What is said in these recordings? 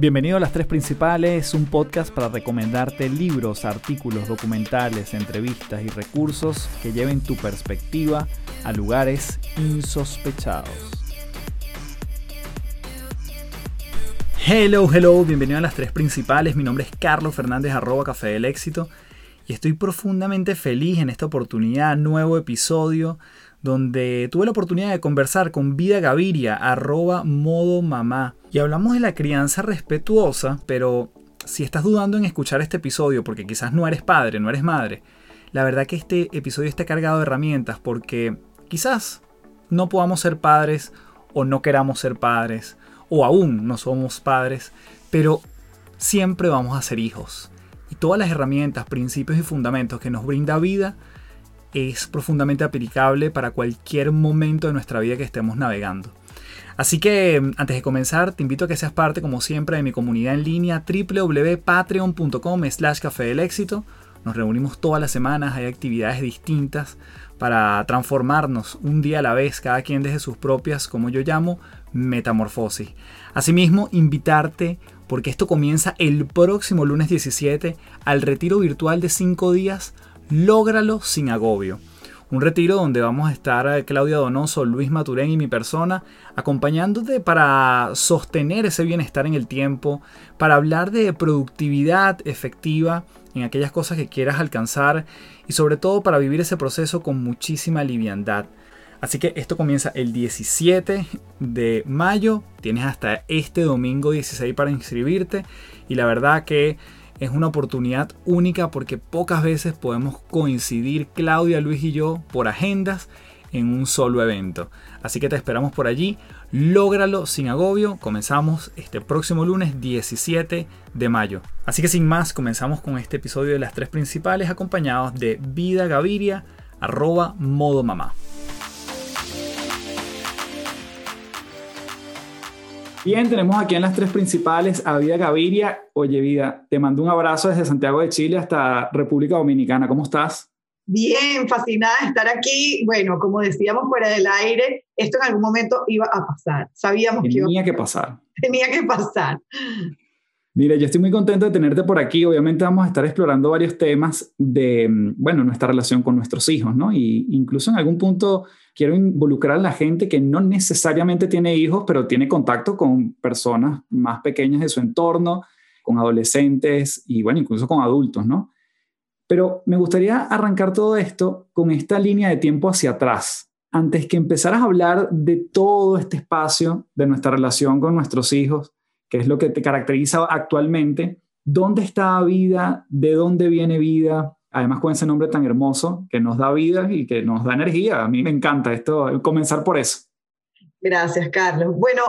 Bienvenido a Las Tres Principales, un podcast para recomendarte libros, artículos, documentales, entrevistas y recursos que lleven tu perspectiva a lugares insospechados. Hello, hello, bienvenido a Las Tres Principales. Mi nombre es Carlos Fernández, arroba Café del Éxito. Y estoy profundamente feliz en esta oportunidad, nuevo episodio donde tuve la oportunidad de conversar con Vida Gaviria, arroba modo mamá, y hablamos de la crianza respetuosa, pero si estás dudando en escuchar este episodio porque quizás no eres padre, no eres madre, la verdad que este episodio está cargado de herramientas porque quizás no podamos ser padres o no queramos ser padres o aún no somos padres, pero siempre vamos a ser hijos. Y todas las herramientas, principios y fundamentos que nos brinda vida es profundamente aplicable para cualquier momento de nuestra vida que estemos navegando. Así que antes de comenzar, te invito a que seas parte, como siempre, de mi comunidad en línea www.patreon.com slash café del éxito. Nos reunimos todas las semanas, hay actividades distintas para transformarnos un día a la vez, cada quien desde sus propias, como yo llamo, metamorfosis. Asimismo, invitarte, porque esto comienza el próximo lunes 17, al retiro virtual de 5 días Lógralo sin agobio. Un retiro donde vamos a estar eh, Claudia Donoso, Luis Maturén y mi persona acompañándote para sostener ese bienestar en el tiempo, para hablar de productividad efectiva en aquellas cosas que quieras alcanzar y sobre todo para vivir ese proceso con muchísima liviandad. Así que esto comienza el 17 de mayo, tienes hasta este domingo 16 para inscribirte y la verdad que es una oportunidad única porque pocas veces podemos coincidir Claudia, Luis y yo por agendas en un solo evento. Así que te esperamos por allí. Lógralo sin agobio. Comenzamos este próximo lunes 17 de mayo. Así que sin más, comenzamos con este episodio de las tres principales acompañados de Vida Gaviria, arroba modo mamá. Bien, tenemos aquí en las tres principales a Vida Gaviria. Oye, Vida, te mando un abrazo desde Santiago de Chile hasta República Dominicana. ¿Cómo estás? Bien, fascinada de estar aquí. Bueno, como decíamos fuera del aire, esto en algún momento iba a pasar. Sabíamos que tenía que pasar. Tenía que pasar. Mira, yo estoy muy contento de tenerte por aquí. Obviamente vamos a estar explorando varios temas de, bueno, nuestra relación con nuestros hijos, ¿no? Y incluso en algún punto quiero involucrar a la gente que no necesariamente tiene hijos, pero tiene contacto con personas más pequeñas de su entorno, con adolescentes y, bueno, incluso con adultos, ¿no? Pero me gustaría arrancar todo esto con esta línea de tiempo hacia atrás. Antes que empezaras a hablar de todo este espacio de nuestra relación con nuestros hijos, que es lo que te caracteriza actualmente, ¿dónde está vida? ¿De dónde viene vida? además con ese nombre tan hermoso que nos da vida y que nos da energía. A mí me encanta esto, comenzar por eso. Gracias, Carlos. Bueno,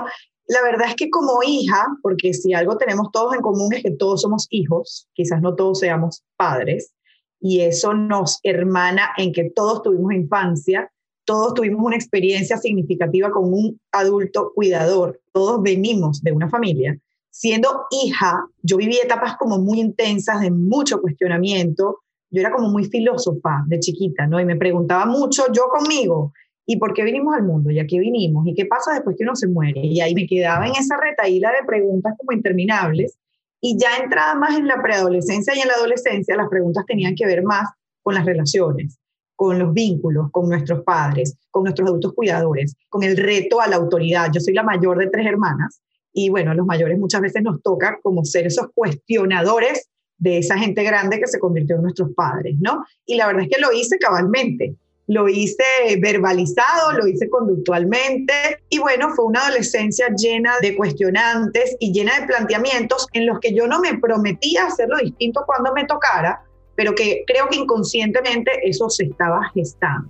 la verdad es que como hija, porque si algo tenemos todos en común es que todos somos hijos, quizás no todos seamos padres, y eso nos hermana en que todos tuvimos infancia, todos tuvimos una experiencia significativa con un adulto cuidador, todos venimos de una familia. Siendo hija, yo viví etapas como muy intensas de mucho cuestionamiento, yo era como muy filósofa de chiquita, ¿no? Y me preguntaba mucho yo conmigo, ¿y por qué vinimos al mundo? ¿Y a qué vinimos? ¿Y qué pasa después que uno se muere? Y ahí me quedaba en esa retaíla de preguntas como interminables. Y ya entrada más en la preadolescencia y en la adolescencia, las preguntas tenían que ver más con las relaciones, con los vínculos, con nuestros padres, con nuestros adultos cuidadores, con el reto a la autoridad. Yo soy la mayor de tres hermanas y bueno, los mayores muchas veces nos toca como ser esos cuestionadores de esa gente grande que se convirtió en nuestros padres, ¿no? Y la verdad es que lo hice cabalmente, lo hice verbalizado, lo hice conductualmente y bueno, fue una adolescencia llena de cuestionantes y llena de planteamientos en los que yo no me prometía hacerlo distinto cuando me tocara, pero que creo que inconscientemente eso se estaba gestando.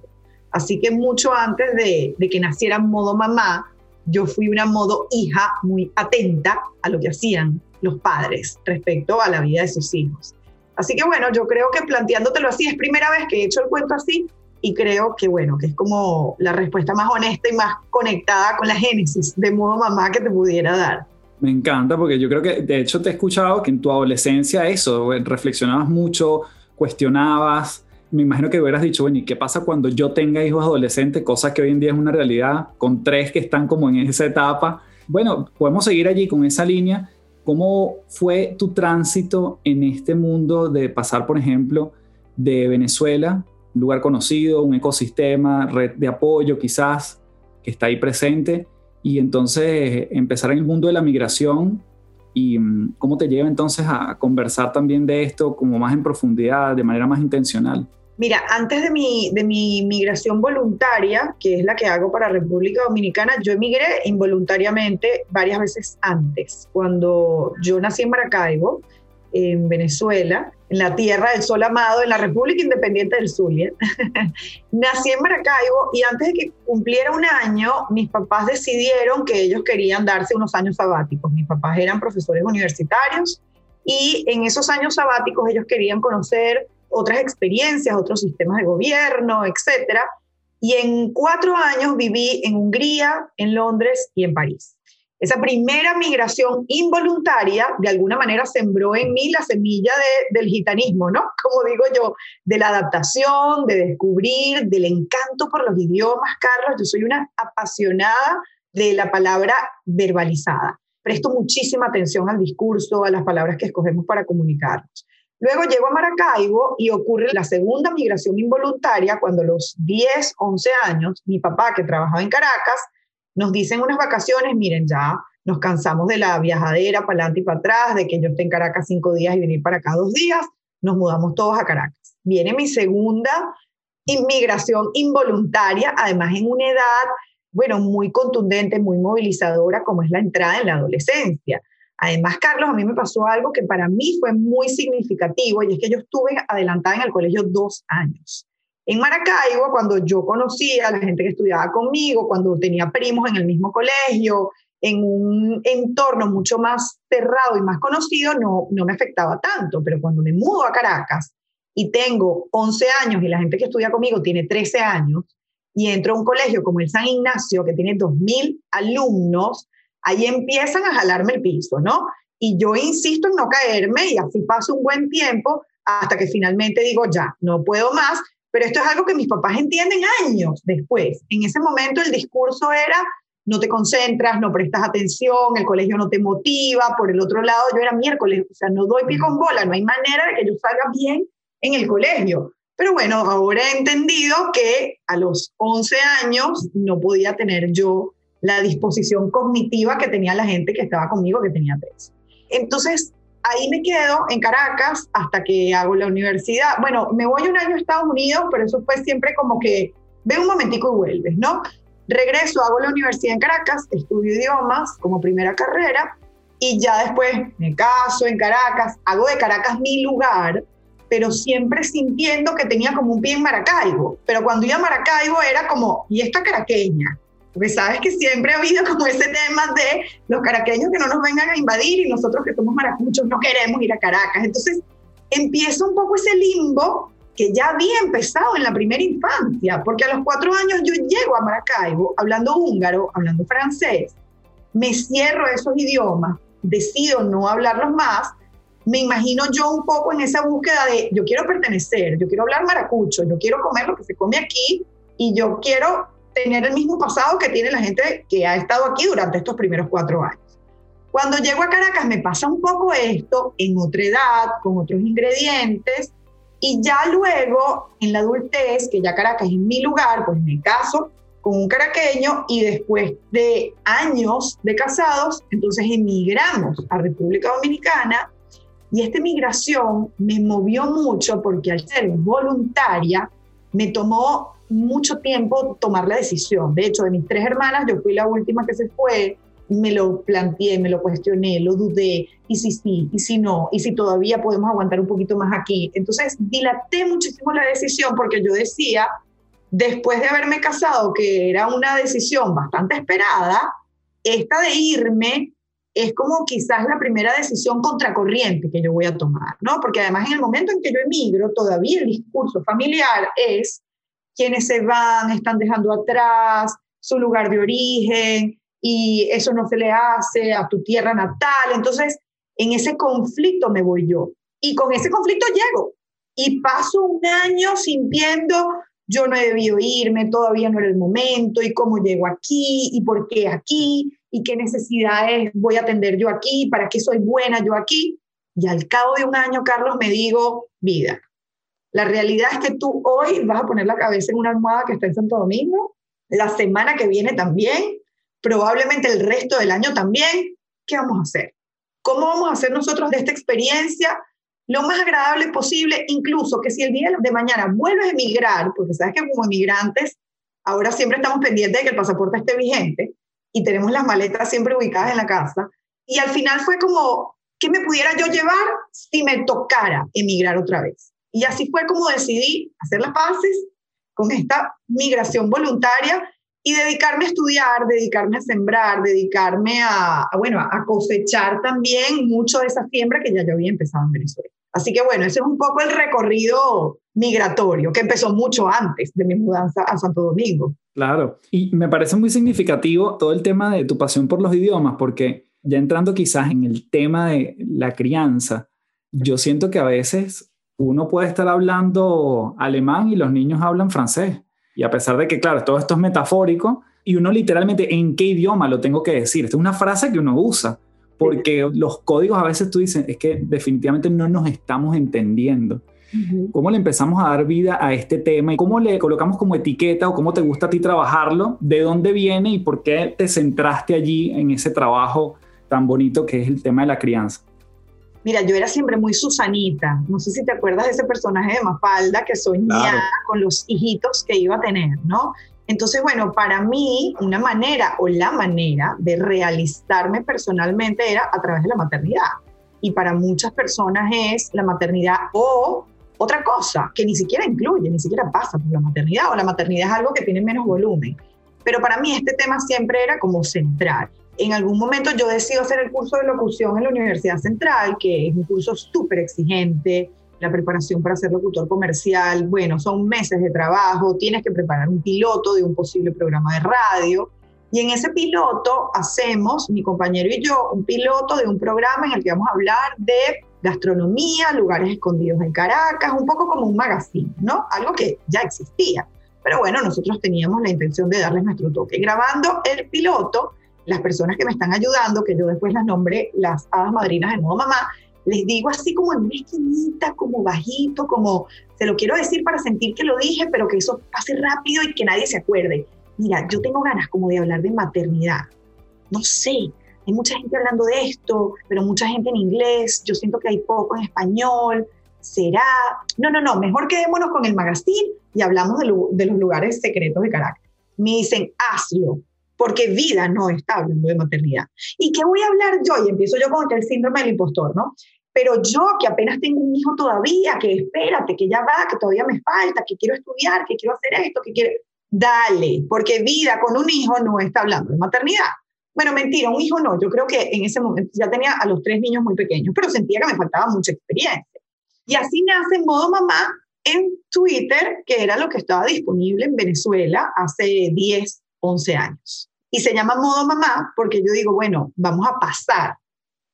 Así que mucho antes de, de que naciera modo mamá, yo fui una modo hija muy atenta a lo que hacían los padres respecto a la vida de sus hijos. Así que bueno, yo creo que planteándotelo así es primera vez que he hecho el cuento así y creo que bueno, que es como la respuesta más honesta y más conectada con la génesis de modo mamá que te pudiera dar. Me encanta porque yo creo que de hecho te he escuchado que en tu adolescencia eso, reflexionabas mucho, cuestionabas, me imagino que hubieras dicho, bueno, ¿y qué pasa cuando yo tenga hijos adolescentes? Cosa que hoy en día es una realidad, con tres que están como en esa etapa. Bueno, podemos seguir allí con esa línea ¿Cómo fue tu tránsito en este mundo de pasar, por ejemplo, de Venezuela, lugar conocido, un ecosistema, red de apoyo quizás, que está ahí presente, y entonces empezar en el mundo de la migración y mm, cómo te lleva entonces a conversar también de esto como más en profundidad, de manera más intencional? Mira, antes de mi, de mi migración voluntaria, que es la que hago para República Dominicana, yo emigré involuntariamente varias veces antes. Cuando yo nací en Maracaibo, en Venezuela, en la tierra del sol amado, en la República Independiente del Zulia. Nací en Maracaibo y antes de que cumpliera un año, mis papás decidieron que ellos querían darse unos años sabáticos. Mis papás eran profesores universitarios y en esos años sabáticos ellos querían conocer otras experiencias, otros sistemas de gobierno, etc. Y en cuatro años viví en Hungría, en Londres y en París. Esa primera migración involuntaria, de alguna manera, sembró en mí la semilla del gitanismo, ¿no? Como digo yo, de la adaptación, de descubrir, del encanto por los idiomas, Carlos. Yo soy una apasionada de la palabra verbalizada. Presto muchísima atención al discurso, a las palabras que escogemos para comunicarnos. Luego llego a Maracaibo y ocurre la segunda migración involuntaria cuando a los 10, 11 años, mi papá, que trabajaba en Caracas, nos dicen unas vacaciones, miren, ya nos cansamos de la viajadera para adelante y para atrás, de que yo esté en Caracas cinco días y venir para acá dos días, nos mudamos todos a Caracas. Viene mi segunda inmigración involuntaria, además en una edad, bueno, muy contundente, muy movilizadora, como es la entrada en la adolescencia. Además, Carlos, a mí me pasó algo que para mí fue muy significativo y es que yo estuve adelantada en el colegio dos años. En Maracaibo, cuando yo conocía a la gente que estudiaba conmigo, cuando tenía primos en el mismo colegio, en un entorno mucho más cerrado y más conocido, no, no me afectaba tanto. Pero cuando me mudo a Caracas y tengo 11 años y la gente que estudia conmigo tiene 13 años, y entro a un colegio como el San Ignacio, que tiene 2.000 alumnos, ahí empiezan a jalarme el piso, ¿no? Y yo insisto en no caerme y así paso un buen tiempo hasta que finalmente digo, ya, no puedo más, pero esto es algo que mis papás entienden años después. En ese momento el discurso era, no te concentras, no prestas atención, el colegio no te motiva. Por el otro lado, yo era miércoles, o sea, no doy pie con bola, no hay manera de que yo salga bien en el colegio. Pero bueno, ahora he entendido que a los 11 años no podía tener yo la disposición cognitiva que tenía la gente que estaba conmigo, que tenía tres. Entonces, ahí me quedo en Caracas hasta que hago la universidad. Bueno, me voy un año a Estados Unidos, pero eso fue siempre como que ve un momentico y vuelves, ¿no? Regreso, hago la universidad en Caracas, estudio idiomas como primera carrera y ya después me caso en Caracas, hago de Caracas mi lugar, pero siempre sintiendo que tenía como un pie en Maracaibo. Pero cuando iba a Maracaibo era como, ¿y esta caraqueña? Porque sabes que siempre ha habido como ese tema de los caraqueños que no nos vengan a invadir y nosotros que somos maracuchos no queremos ir a Caracas. Entonces empieza un poco ese limbo que ya había empezado en la primera infancia, porque a los cuatro años yo llego a Maracaibo hablando húngaro, hablando francés, me cierro esos idiomas, decido no hablarlos más, me imagino yo un poco en esa búsqueda de yo quiero pertenecer, yo quiero hablar maracucho, yo quiero comer lo que se come aquí y yo quiero tener el mismo pasado que tiene la gente que ha estado aquí durante estos primeros cuatro años. Cuando llego a Caracas me pasa un poco esto en otra edad, con otros ingredientes, y ya luego en la adultez, que ya Caracas es mi lugar, pues me caso con un caraqueño y después de años de casados, entonces emigramos a República Dominicana y esta migración me movió mucho porque al ser voluntaria me tomó mucho tiempo tomar la decisión. De hecho, de mis tres hermanas, yo fui la última que se fue, me lo planteé, me lo cuestioné, lo dudé, y si sí, y si no, y si todavía podemos aguantar un poquito más aquí. Entonces, dilaté muchísimo la decisión porque yo decía, después de haberme casado, que era una decisión bastante esperada, esta de irme es como quizás la primera decisión contracorriente que yo voy a tomar, ¿no? Porque además en el momento en que yo emigro, todavía el discurso familiar es quienes se van están dejando atrás su lugar de origen y eso no se le hace a tu tierra natal. Entonces, en ese conflicto me voy yo y con ese conflicto llego y paso un año sintiendo yo no he debido irme, todavía no era el momento, y cómo llego aquí, y por qué aquí, y qué necesidades voy a atender yo aquí, para qué soy buena yo aquí. Y al cabo de un año, Carlos, me digo, vida, la realidad es que tú hoy vas a poner la cabeza en una almohada que está en Santo Domingo, la semana que viene también, probablemente el resto del año también. ¿Qué vamos a hacer? ¿Cómo vamos a hacer nosotros de esta experiencia lo más agradable posible? Incluso que si el día de mañana vuelves a emigrar, porque sabes que como emigrantes ahora siempre estamos pendientes de que el pasaporte esté vigente y tenemos las maletas siempre ubicadas en la casa. Y al final fue como, ¿qué me pudiera yo llevar si me tocara emigrar otra vez? Y así fue como decidí hacer las paces con esta migración voluntaria y dedicarme a estudiar, dedicarme a sembrar, dedicarme a, bueno, a cosechar también mucho de esa siembra que ya yo había empezado en Venezuela. Así que bueno, ese es un poco el recorrido migratorio que empezó mucho antes de mi mudanza a Santo Domingo. Claro, y me parece muy significativo todo el tema de tu pasión por los idiomas, porque ya entrando quizás en el tema de la crianza, yo siento que a veces uno puede estar hablando alemán y los niños hablan francés. Y a pesar de que, claro, todo esto es metafórico, y uno literalmente, ¿en qué idioma lo tengo que decir? Esta es una frase que uno usa, porque los códigos a veces tú dices, es que definitivamente no nos estamos entendiendo. ¿Cómo le empezamos a dar vida a este tema y cómo le colocamos como etiqueta o cómo te gusta a ti trabajarlo? ¿De dónde viene y por qué te centraste allí en ese trabajo tan bonito que es el tema de la crianza? Mira, yo era siempre muy Susanita. No sé si te acuerdas de ese personaje de Mafalda que soñaba con los hijitos que iba a tener, ¿no? Entonces, bueno, para mí una manera o la manera de realizarme personalmente era a través de la maternidad. Y para muchas personas es la maternidad o otra cosa que ni siquiera incluye, ni siquiera pasa por la maternidad o la maternidad es algo que tiene menos volumen. Pero para mí este tema siempre era como central en algún momento yo decido hacer el curso de locución en la Universidad Central, que es un curso súper exigente, la preparación para ser locutor comercial, bueno, son meses de trabajo, tienes que preparar un piloto de un posible programa de radio. Y en ese piloto hacemos, mi compañero y yo, un piloto de un programa en el que vamos a hablar de gastronomía, lugares escondidos en Caracas, un poco como un magazine, ¿no? Algo que ya existía. Pero bueno, nosotros teníamos la intención de darles nuestro toque. Grabando el piloto, las personas que me están ayudando, que yo después las nombré las hadas madrinas de modo mamá, les digo así como en una esquinita, como bajito, como se lo quiero decir para sentir que lo dije, pero que eso pase rápido y que nadie se acuerde. Mira, yo tengo ganas como de hablar de maternidad. No sé, hay mucha gente hablando de esto, pero mucha gente en inglés, yo siento que hay poco en español. ¿Será? No, no, no, mejor quedémonos con el magazine y hablamos de, de los lugares secretos de Caracas. Me dicen, hazlo, porque vida no está hablando de maternidad. ¿Y qué voy a hablar yo? Y empiezo yo con el síndrome del impostor, ¿no? Pero yo que apenas tengo un hijo todavía, que espérate, que ya va, que todavía me falta, que quiero estudiar, que quiero hacer esto, que quiero... Dale, porque vida con un hijo no está hablando de maternidad. Bueno, mentira, un hijo no. Yo creo que en ese momento ya tenía a los tres niños muy pequeños, pero sentía que me faltaba mucha experiencia. Y así nace en modo mamá en Twitter, que era lo que estaba disponible en Venezuela hace 10, 11 años. Y se llama modo mamá porque yo digo, bueno, vamos a pasar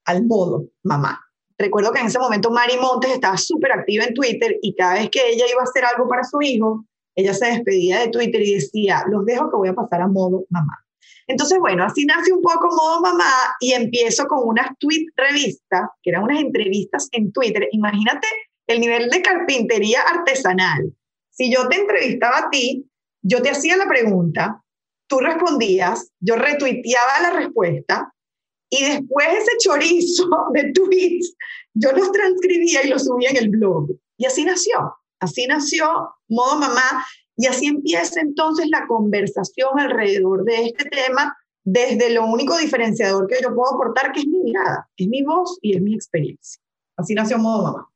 al modo mamá. Recuerdo que en ese momento Mari Montes estaba súper activa en Twitter y cada vez que ella iba a hacer algo para su hijo, ella se despedía de Twitter y decía, los dejo que voy a pasar a modo mamá. Entonces, bueno, así nace un poco modo mamá y empiezo con unas tweet revistas, que eran unas entrevistas en Twitter. Imagínate el nivel de carpintería artesanal. Si yo te entrevistaba a ti, yo te hacía la pregunta, tú respondías, yo retuiteaba la respuesta y después ese chorizo de tweets, yo los transcribía y los subía en el blog. Y así nació, así nació Modo Mamá y así empieza entonces la conversación alrededor de este tema desde lo único diferenciador que yo puedo aportar, que es mi mirada, es mi voz y es mi experiencia. Así nació Modo Mamá.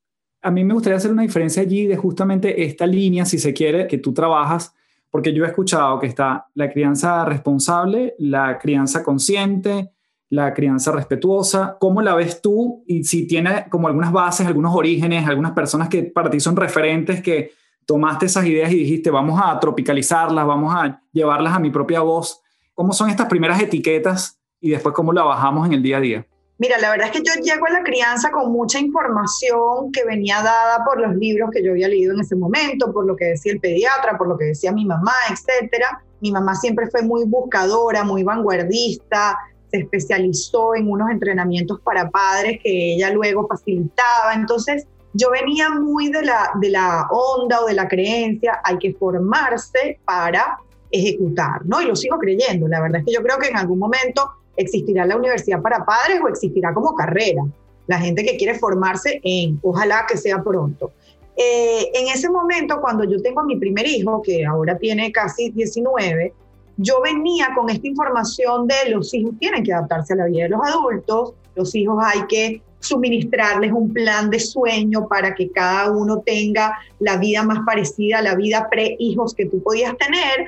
A mí me gustaría hacer una diferencia allí de justamente esta línea, si se quiere, que tú trabajas porque yo he escuchado que está la crianza responsable, la crianza consciente, la crianza respetuosa. ¿Cómo la ves tú? Y si tiene como algunas bases, algunos orígenes, algunas personas que para ti son referentes que tomaste esas ideas y dijiste, vamos a tropicalizarlas, vamos a llevarlas a mi propia voz. ¿Cómo son estas primeras etiquetas y después cómo la bajamos en el día a día? Mira, la verdad es que yo llego a la crianza con mucha información que venía dada por los libros que yo había leído en ese momento, por lo que decía el pediatra, por lo que decía mi mamá, etcétera. Mi mamá siempre fue muy buscadora, muy vanguardista, se especializó en unos entrenamientos para padres que ella luego facilitaba. Entonces, yo venía muy de la, de la onda o de la creencia, hay que formarse para ejecutar, ¿no? Y lo sigo creyendo. La verdad es que yo creo que en algún momento existirá la universidad para padres o existirá como carrera. La gente que quiere formarse en, ojalá que sea pronto. Eh, en ese momento, cuando yo tengo a mi primer hijo, que ahora tiene casi 19, yo venía con esta información de los hijos tienen que adaptarse a la vida de los adultos, los hijos hay que suministrarles un plan de sueño para que cada uno tenga la vida más parecida a la vida pre-hijos que tú podías tener,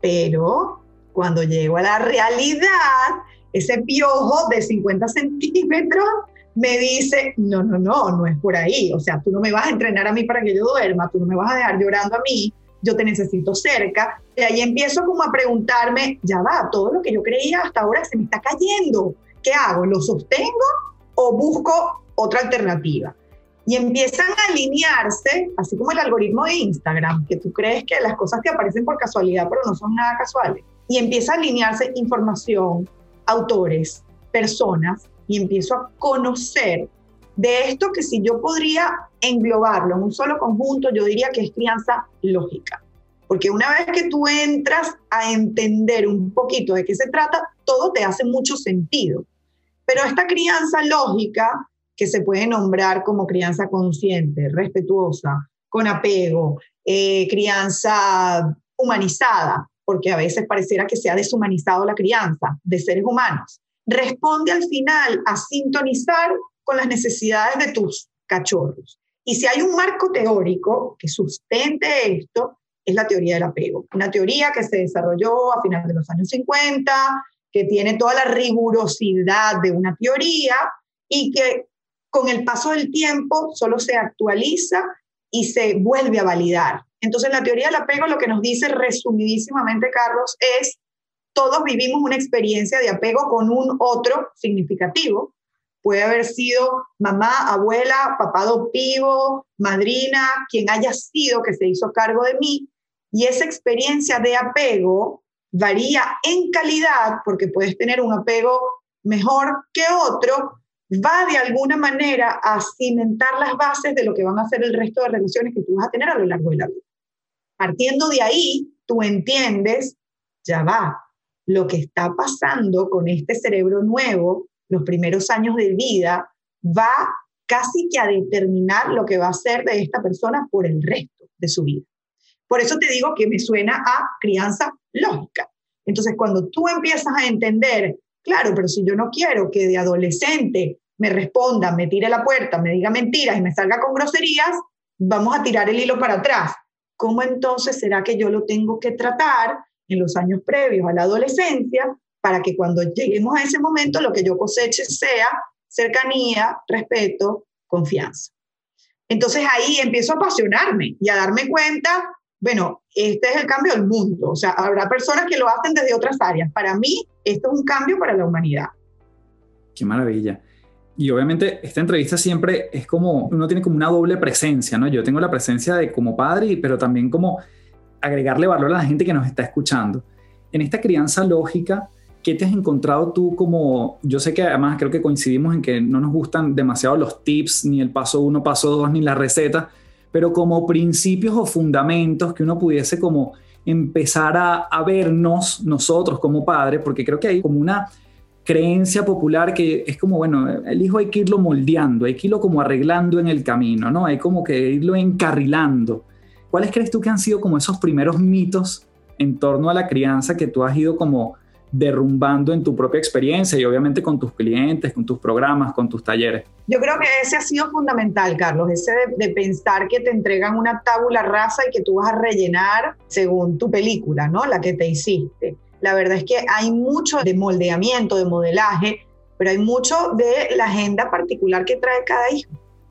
pero cuando llego a la realidad, ese piojo de 50 centímetros me dice, no, no, no, no es por ahí. O sea, tú no me vas a entrenar a mí para que yo duerma, tú no me vas a dejar llorando a mí, yo te necesito cerca. Y ahí empiezo como a preguntarme, ya va, todo lo que yo creía hasta ahora se me está cayendo. ¿Qué hago? ¿Lo sostengo o busco otra alternativa? Y empiezan a alinearse, así como el algoritmo de Instagram, que tú crees que las cosas te aparecen por casualidad, pero no son nada casuales. Y empieza a alinearse información, autores, personas, y empiezo a conocer de esto que si yo podría englobarlo en un solo conjunto, yo diría que es crianza lógica. Porque una vez que tú entras a entender un poquito de qué se trata, todo te hace mucho sentido. Pero esta crianza lógica, que se puede nombrar como crianza consciente, respetuosa, con apego, eh, crianza humanizada, porque a veces pareciera que se ha deshumanizado la crianza de seres humanos. Responde al final a sintonizar con las necesidades de tus cachorros. Y si hay un marco teórico que sustente esto, es la teoría del apego. Una teoría que se desarrolló a finales de los años 50, que tiene toda la rigurosidad de una teoría y que con el paso del tiempo solo se actualiza y se vuelve a validar. Entonces, la teoría del apego lo que nos dice resumidísimamente, Carlos, es todos vivimos una experiencia de apego con un otro significativo. Puede haber sido mamá, abuela, papá adoptivo, madrina, quien haya sido que se hizo cargo de mí. Y esa experiencia de apego varía en calidad, porque puedes tener un apego mejor que otro, va de alguna manera a cimentar las bases de lo que van a ser el resto de relaciones que tú vas a tener a lo largo de la vida. Partiendo de ahí, tú entiendes, ya va, lo que está pasando con este cerebro nuevo, los primeros años de vida, va casi que a determinar lo que va a ser de esta persona por el resto de su vida. Por eso te digo que me suena a crianza lógica. Entonces, cuando tú empiezas a entender, claro, pero si yo no quiero que de adolescente me responda, me tire la puerta, me diga mentiras y me salga con groserías, vamos a tirar el hilo para atrás. ¿Cómo entonces será que yo lo tengo que tratar en los años previos a la adolescencia para que cuando lleguemos a ese momento lo que yo coseche sea cercanía, respeto, confianza? Entonces ahí empiezo a apasionarme y a darme cuenta, bueno, este es el cambio del mundo. O sea, habrá personas que lo hacen desde otras áreas. Para mí, esto es un cambio para la humanidad. Qué maravilla y obviamente esta entrevista siempre es como, uno tiene como una doble presencia, ¿no? Yo tengo la presencia de como padre, pero también como agregarle valor a la gente que nos está escuchando. En esta crianza lógica, ¿qué te has encontrado tú como, yo sé que además creo que coincidimos en que no nos gustan demasiado los tips, ni el paso uno, paso dos, ni la receta, pero como principios o fundamentos que uno pudiese como empezar a, a vernos nosotros como padres, porque creo que hay como una creencia popular que es como, bueno, el hijo hay que irlo moldeando, hay que irlo como arreglando en el camino, ¿no? Hay como que irlo encarrilando. ¿Cuáles crees tú que han sido como esos primeros mitos en torno a la crianza que tú has ido como derrumbando en tu propia experiencia y obviamente con tus clientes, con tus programas, con tus talleres? Yo creo que ese ha sido fundamental, Carlos, ese de, pensar que te entregan una tábula rasa y que tú vas a rellenar según tu película, ¿no? La que te hiciste. La verdad es que hay mucho de moldeamiento, de modelaje, pero hay mucho de la agenda particular que trae cada hijo,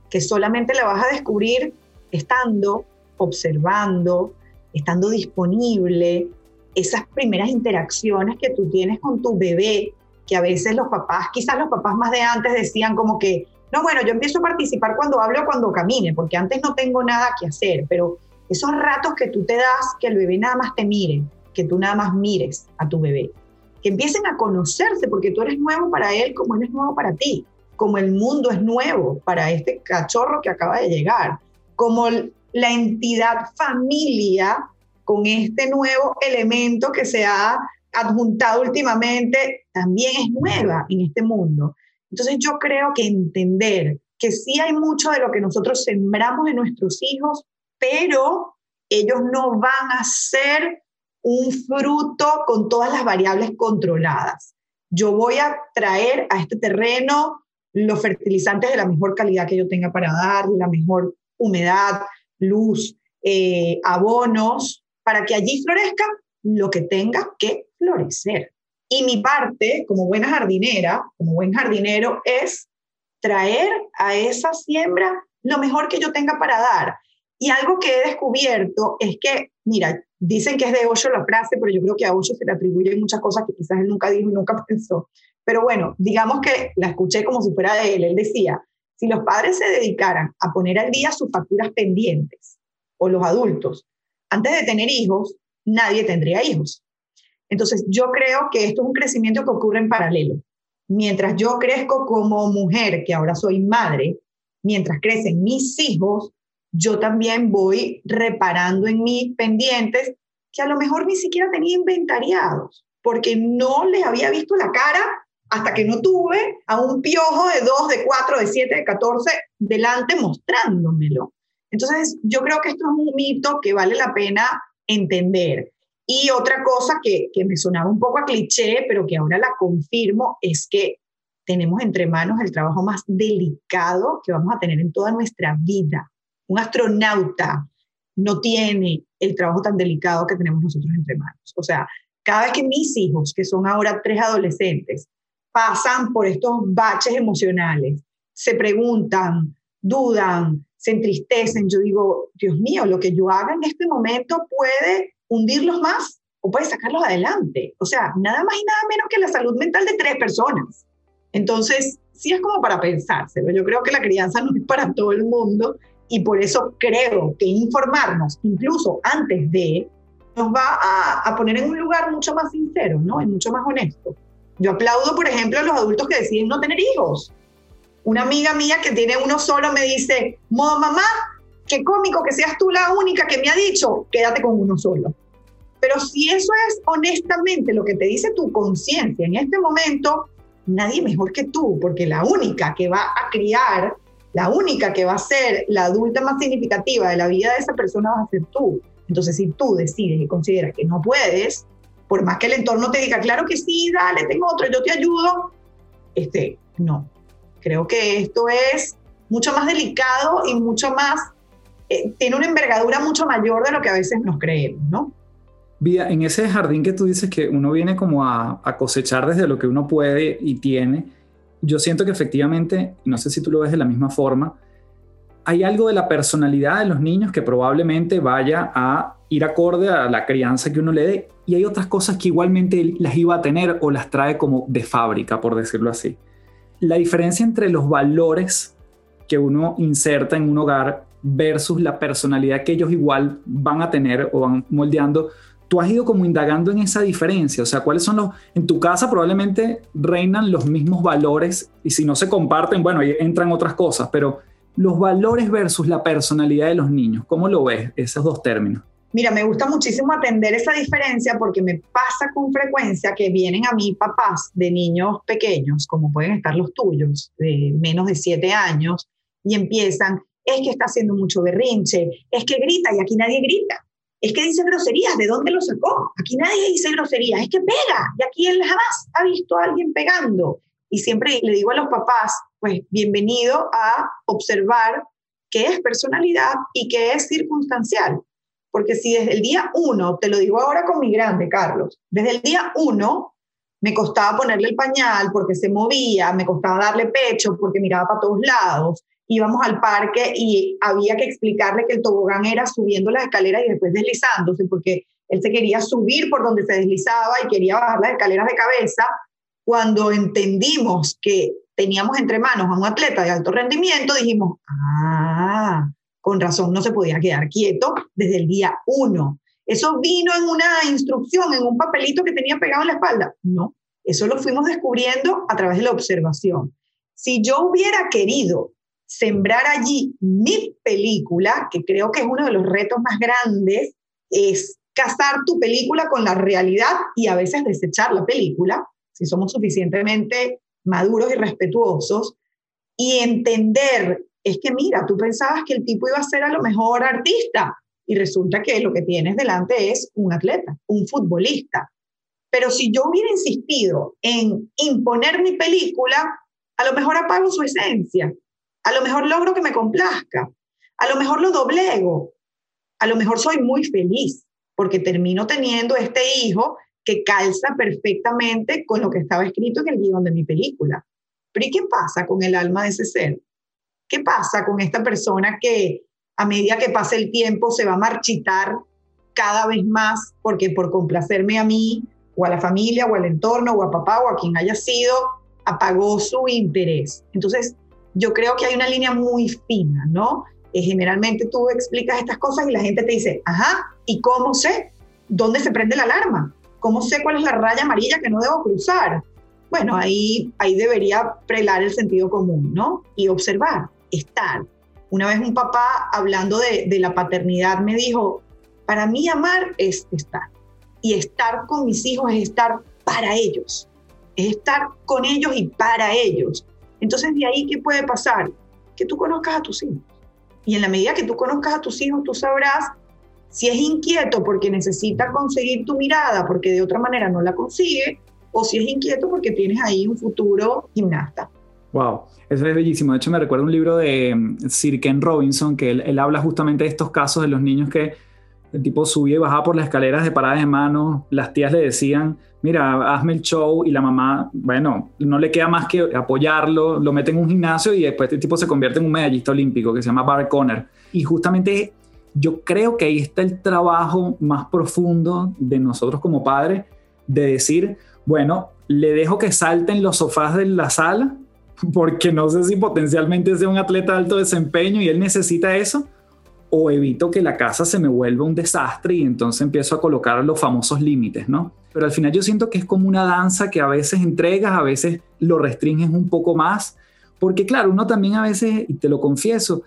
que solamente la vas a descubrir estando, observando, estando disponible, esas primeras interacciones que tú tienes con tu bebé, que a veces los papás, quizás los papás más de antes decían como que, no, bueno, yo empiezo a participar cuando hablo o cuando camine, porque antes no tengo nada que hacer, pero esos ratos que tú te das, que el bebé nada más te mire, que tú nada más mires a tu bebé, que empiecen a conocerse, porque tú eres nuevo para él como él es nuevo para ti, como el mundo es nuevo para este cachorro que acaba de llegar, como la entidad familia con este nuevo elemento que se ha adjuntado últimamente, también es nueva en este mundo. Entonces yo creo que entender que sí hay mucho de lo que nosotros sembramos en nuestros hijos, pero ellos no van a ser un fruto con todas las variables controladas. Yo voy a traer a este terreno los fertilizantes de la mejor calidad que yo tenga para dar, la mejor humedad, luz, eh, abonos, para que allí florezca lo que tenga que florecer. Y mi parte, como buena jardinera, como buen jardinero, es traer a esa siembra lo mejor que yo tenga para dar. Y algo que he descubierto es que, mira, dicen que es de Osho la frase, pero yo creo que a Osho se le atribuyen muchas cosas que quizás él nunca dijo y nunca pensó. Pero bueno, digamos que la escuché como si fuera de él. Él decía, si los padres se dedicaran a poner al día sus facturas pendientes, o los adultos, antes de tener hijos, nadie tendría hijos. Entonces, yo creo que esto es un crecimiento que ocurre en paralelo. Mientras yo crezco como mujer, que ahora soy madre, mientras crecen mis hijos, yo también voy reparando en mis pendientes que a lo mejor ni siquiera tenía inventariados, porque no les había visto la cara hasta que no tuve a un piojo de 2, de 4, de 7, de 14 delante mostrándomelo. Entonces, yo creo que esto es un mito que vale la pena entender. Y otra cosa que, que me sonaba un poco a cliché, pero que ahora la confirmo, es que tenemos entre manos el trabajo más delicado que vamos a tener en toda nuestra vida. Un astronauta no tiene el trabajo tan delicado que tenemos nosotros entre manos. O sea, cada vez que mis hijos, que son ahora tres adolescentes, pasan por estos baches emocionales, se preguntan, dudan, se entristecen, yo digo, Dios mío, lo que yo haga en este momento puede hundirlos más o puede sacarlos adelante. O sea, nada más y nada menos que la salud mental de tres personas. Entonces, sí es como para pensárselo. Yo creo que la crianza no es para todo el mundo y por eso creo que informarnos, incluso antes de, nos va a, poner en un lugar mucho más sincero, ¿no? Y mucho más honesto. Yo aplaudo, por ejemplo, a los adultos que deciden no tener hijos. Una amiga mía que tiene uno solo me dice, mamá, qué cómico que seas tú la única que me ha dicho, quédate con uno solo. Pero si eso es honestamente lo que te dice tu conciencia en este momento, nadie mejor que tú, porque la única que va a criar, la única que va a ser la adulta más significativa de la vida de esa persona va a ser tú. Entonces, si tú decides y consideras que no puedes, por más que el entorno te diga, claro que sí, dale, tengo otro, yo te ayudo, este, no. Creo que esto es mucho más delicado y mucho más, eh, tiene una envergadura mucho mayor de lo que a veces nos creemos, ¿no? Vía, en ese jardín que tú dices que uno viene como a, cosechar desde lo que uno puede y tiene, yo siento que efectivamente, no sé si tú lo ves de la misma forma, hay algo de la personalidad de los niños que probablemente vaya a ir acorde a la crianza que uno le dé y hay otras cosas que igualmente las iba a tener o las trae como de fábrica, por decirlo así. La diferencia entre los valores que uno inserta en un hogar versus la personalidad que ellos igual van a tener o van moldeando, tú has ido como indagando en esa diferencia, o sea, cuáles son los, en tu casa probablemente reinan los mismos valores y si no se comparten, bueno, entran otras cosas, pero los valores versus la personalidad de los niños, ¿cómo lo ves esos dos términos? Mira, me gusta muchísimo atender esa diferencia porque me pasa con frecuencia que vienen a mí papás de niños pequeños, como pueden estar los tuyos, de menos de siete años, y empiezan, es que está haciendo mucho berrinche, es que grita y aquí nadie grita, es que dice groserías, ¿de dónde lo sacó? Aquí nadie dice groserías, es que pega, y aquí él jamás ha visto a alguien pegando. Y siempre le digo a los papás, pues bienvenido a observar qué es personalidad y qué es circunstancial. Porque si desde el día uno, te lo digo ahora con mi grande, Carlos, desde el día uno me costaba ponerle el pañal porque se movía, me costaba darle pecho porque miraba para todos lados, íbamos al parque y había que explicarle que el tobogán era subiendo las escaleras y después deslizándose porque él se quería subir por donde se deslizaba y quería bajar las escaleras de cabeza, cuando entendimos que teníamos entre manos a un atleta de alto rendimiento, dijimos, ah, con razón no se podía quedar quieto desde el día uno. Eso vino en una instrucción, en un papelito que tenía pegado en la espalda. No, eso lo fuimos descubriendo a través de la observación. Si yo hubiera querido sembrar allí mi película, que creo que es uno de los retos más grandes, es casar tu película con la realidad y a veces desechar la película, si somos suficientemente maduros y respetuosos, y entender, es que mira, tú pensabas que el tipo iba a ser a lo mejor artista y resulta que lo que tienes delante es un atleta, un futbolista. Pero si yo hubiera insistido en imponer mi película, a lo mejor apago su esencia, a lo mejor logro que me complazca, a lo mejor lo doblego, a lo mejor soy muy feliz porque termino teniendo este hijo que calza perfectamente con lo que estaba escrito en el guion de mi película. Pero ¿y qué pasa con el alma de ese ser? ¿Qué pasa con esta persona que a medida que pasa el tiempo se va a marchitar cada vez más porque por complacerme a mí o a la familia o al entorno o a papá o a quien haya sido, apagó su interés? Entonces, yo creo que hay una línea muy fina, ¿no? Eh, generalmente tú explicas estas cosas y la gente te dice, ajá, ¿y cómo sé? ¿Dónde se prende la alarma? ¿Cómo sé cuál es la raya amarilla que no debo cruzar? Bueno, ahí, ahí debería prelar el sentido común, ¿no? Y observar, estar. Una vez un papá hablando de, de la paternidad me dijo, para mí amar es estar. Y estar con mis hijos es estar para ellos. Es estar con ellos y para ellos. Entonces, de ahí, ¿qué puede pasar? Que tú conozcas a tus hijos. Y en la medida que tú conozcas a tus hijos, tú sabrás si es inquieto porque necesita conseguir tu mirada, porque de otra manera no la consigue, o si es inquieto porque tienes ahí un futuro gimnasta. Wow, eso es bellísimo. De hecho, me recuerda un libro de mm, Sir Ken Robinson, que él, él habla justamente de estos casos de los niños que el tipo subía y bajaba por las escaleras de paradas de mano, las tías le decían, mira, hazme el show y la mamá, bueno, no le queda más que apoyarlo, lo mete en un gimnasio y después este tipo se convierte en un medallista olímpico que se llama Barry Conner. Y justamente yo creo que ahí está el trabajo más profundo de nosotros como padres, de decir, bueno, le dejo que salte en los sofás de la sala, porque no sé si potencialmente sea un atleta de alto desempeño y él necesita eso, o evito que la casa se me vuelva un desastre y entonces empiezo a colocar los famosos límites, ¿no? Pero al final yo siento que es como una danza que a veces entregas, a veces lo restringes un poco más, porque claro, uno también a veces, y te lo confieso,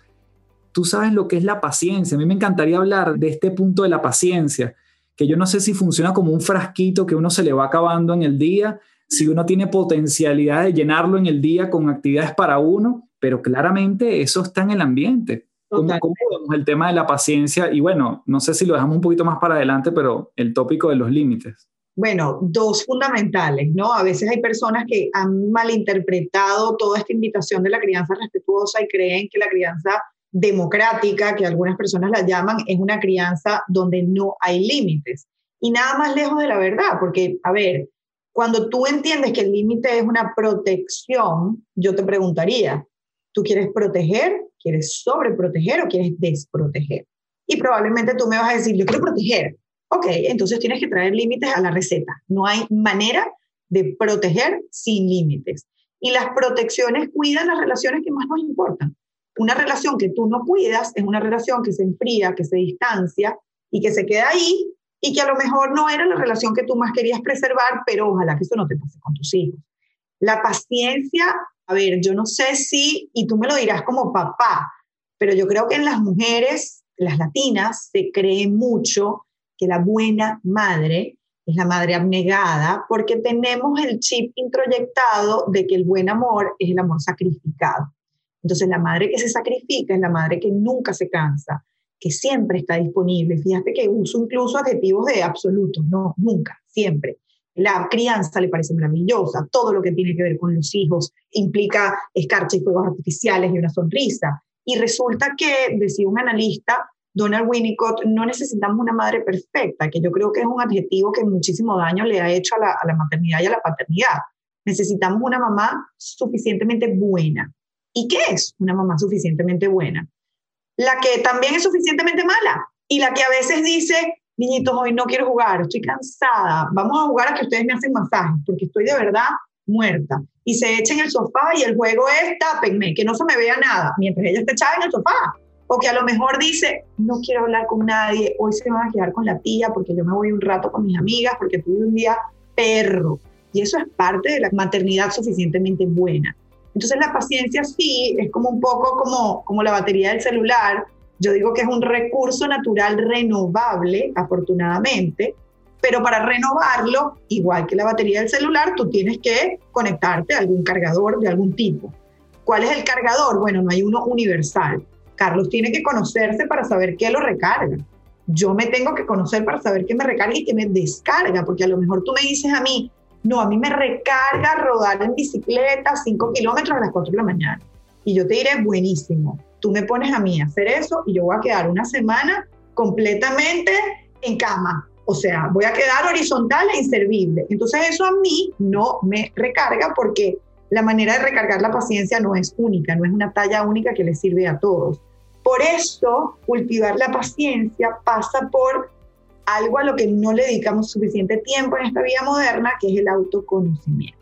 tú sabes lo que es la paciencia. A mí me encantaría hablar de este punto de la paciencia, que yo no sé si funciona como un frasquito que uno se le va acabando en el día, si uno tiene potencialidad de llenarlo en el día con actividades para uno, pero claramente eso está en el ambiente. ¿Cómo, vemos el tema de la paciencia? Y bueno, no sé si lo dejamos un poquito más para adelante, pero el tópico de los límites. Bueno, dos fundamentales, ¿no? A veces hay personas que han malinterpretado toda esta invitación de la crianza respetuosa y creen que la crianza democrática, que algunas personas la llaman, es una crianza donde no hay límites. Y nada más lejos de la verdad, porque, a ver, cuando tú entiendes que el límite es una protección, yo te preguntaría, ¿tú quieres proteger ¿Quieres sobreproteger o quieres desproteger? Y probablemente tú me vas a decir, yo quiero proteger. Ok, entonces tienes que traer límites a la receta. No hay manera de proteger sin límites. Y las protecciones cuidan las relaciones que más nos importan. Una relación que tú no cuidas es una relación que se enfría, que se distancia y que se queda ahí y que a lo mejor no era la relación que tú más querías preservar, pero ojalá que eso no te pase con tus hijos. La paciencia a ver, yo no sé si, y tú me lo dirás como papá, pero yo creo que en las mujeres, las latinas, se cree mucho que la buena madre es la madre abnegada porque tenemos el chip introyectado de que el buen amor es el amor sacrificado. Entonces la madre que se sacrifica es la madre que nunca se cansa, que siempre está disponible. Fíjate que uso incluso adjetivos de absoluto, no, nunca, siempre. La crianza le parece maravillosa, todo lo que tiene que ver con los hijos implica escarcha y fuegos artificiales y una sonrisa. Y resulta que, decía un analista, Donald Winnicott, no necesitamos una madre perfecta, que yo creo que es un adjetivo que muchísimo daño le ha hecho a la, a la maternidad y a la paternidad. Necesitamos una mamá suficientemente buena. ¿Y qué es una mamá suficientemente buena? La que también es suficientemente mala y la que a veces dice, niñitos, hoy no quiero jugar, estoy cansada, vamos a jugar a que ustedes me hacen masaje, porque estoy de verdad muerta, y se echa en el sofá y el juego es tápenme, que no se me vea nada, mientras ella está echada en el sofá. O que a lo mejor dice, no quiero hablar con nadie, hoy se van a quedar con la tía porque yo me voy un rato con mis amigas porque tuve un día perro. Y eso es parte de la maternidad suficientemente buena. Entonces la paciencia sí es como un poco como, como la batería del celular. Yo digo que es un recurso natural renovable, afortunadamente, pero para renovarlo, igual que la batería del celular, tú tienes que conectarte a algún cargador de algún tipo. ¿Cuál es el cargador? Bueno, no hay uno universal. Carlos tiene que conocerse para saber qué lo recarga. Yo me tengo que conocer para saber qué me recarga y qué me descarga, porque a lo mejor tú me dices a mí, no, a mí me recarga rodar en bicicleta 5 kilómetros a las 4 de la mañana. Y yo te diré, buenísimo. Tú me pones a mí a hacer eso y yo voy a quedar una semana completamente en cama. O sea, voy a quedar horizontal e inservible. Entonces eso a mí no me recarga porque la manera de recargar la paciencia no es única, no es una talla única que le sirve a todos. Por eso, cultivar la paciencia pasa por algo a lo que no le dedicamos suficiente tiempo en esta vida moderna, que es el autoconocimiento.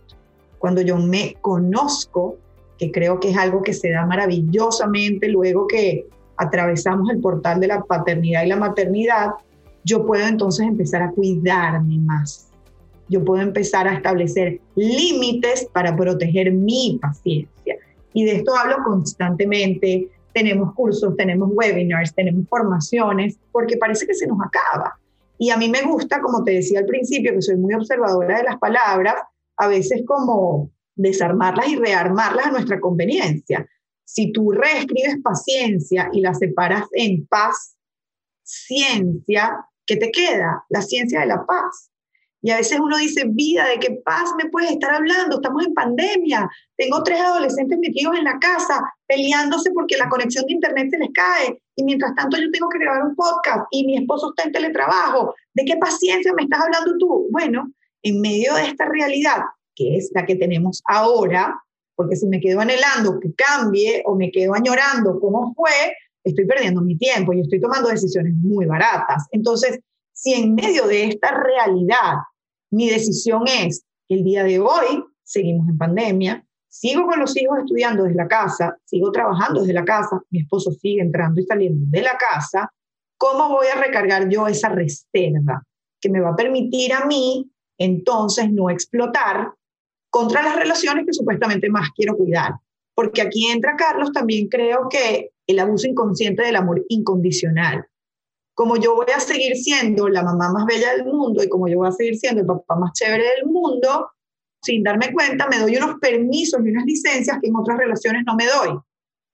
Cuando yo me conozco, que creo que es algo que se da maravillosamente luego que atravesamos el portal de la paternidad y la maternidad, yo puedo entonces empezar a cuidarme más. Yo puedo empezar a establecer límites para proteger mi paciencia. Y de esto hablo constantemente. Tenemos cursos, tenemos webinars, tenemos formaciones, porque parece que se nos acaba. Y a mí me gusta, como te decía al principio, que soy muy observadora de las palabras, a veces como desarmarlas y rearmarlas a nuestra conveniencia. Si tú reescribes paciencia y la separas en paz, ciencia, ¿qué te queda? La ciencia de la paz. Y a veces uno dice, vida, ¿de qué paz me puedes estar hablando? Estamos en pandemia. Tengo tres adolescentes metidos en la casa peleándose porque la conexión de internet se les cae. Y mientras tanto yo tengo que grabar un podcast y mi esposo está en teletrabajo. ¿De qué paciencia me estás hablando tú? Bueno, en medio de esta realidad, que es la que tenemos ahora, porque si me quedo anhelando que cambie o me quedo añorando cómo fue, estoy perdiendo mi tiempo y estoy tomando decisiones muy baratas. Entonces, si en medio de esta realidad mi decisión es que el día de hoy seguimos en pandemia, sigo con los hijos estudiando desde la casa, sigo trabajando desde la casa, mi esposo sigue entrando y saliendo de la casa, ¿cómo voy a recargar yo esa reserva que me va a permitir a mí entonces no explotar contra las relaciones que supuestamente más quiero cuidar? Porque aquí entra Carlos, también creo que el abuso inconsciente del amor incondicional como yo voy a seguir siendo la mamá más bella del mundo y como yo voy a seguir siendo el papá más chévere del mundo, sin darme cuenta, me doy unos permisos y unas licencias que en otras relaciones no me doy.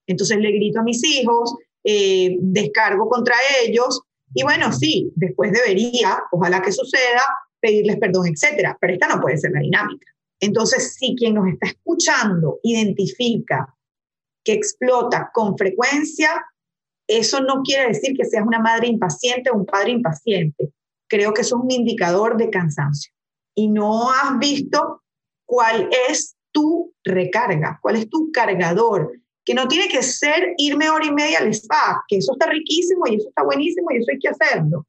Entonces le grito a mis hijos, eh, descargo contra ellos y bueno, sí, después debería, ojalá que suceda, pedirles perdón, etcétera, pero esta no puede ser la dinámica. Entonces, si quien nos está escuchando identifica que explota con frecuencia, eso no quiere decir que seas una madre impaciente o un padre impaciente. Creo que eso es un indicador de cansancio. Y no has visto cuál es tu recarga, cuál es tu cargador, que no tiene que ser irme hora y media al spa, que eso está riquísimo y eso está buenísimo y eso hay que hacerlo.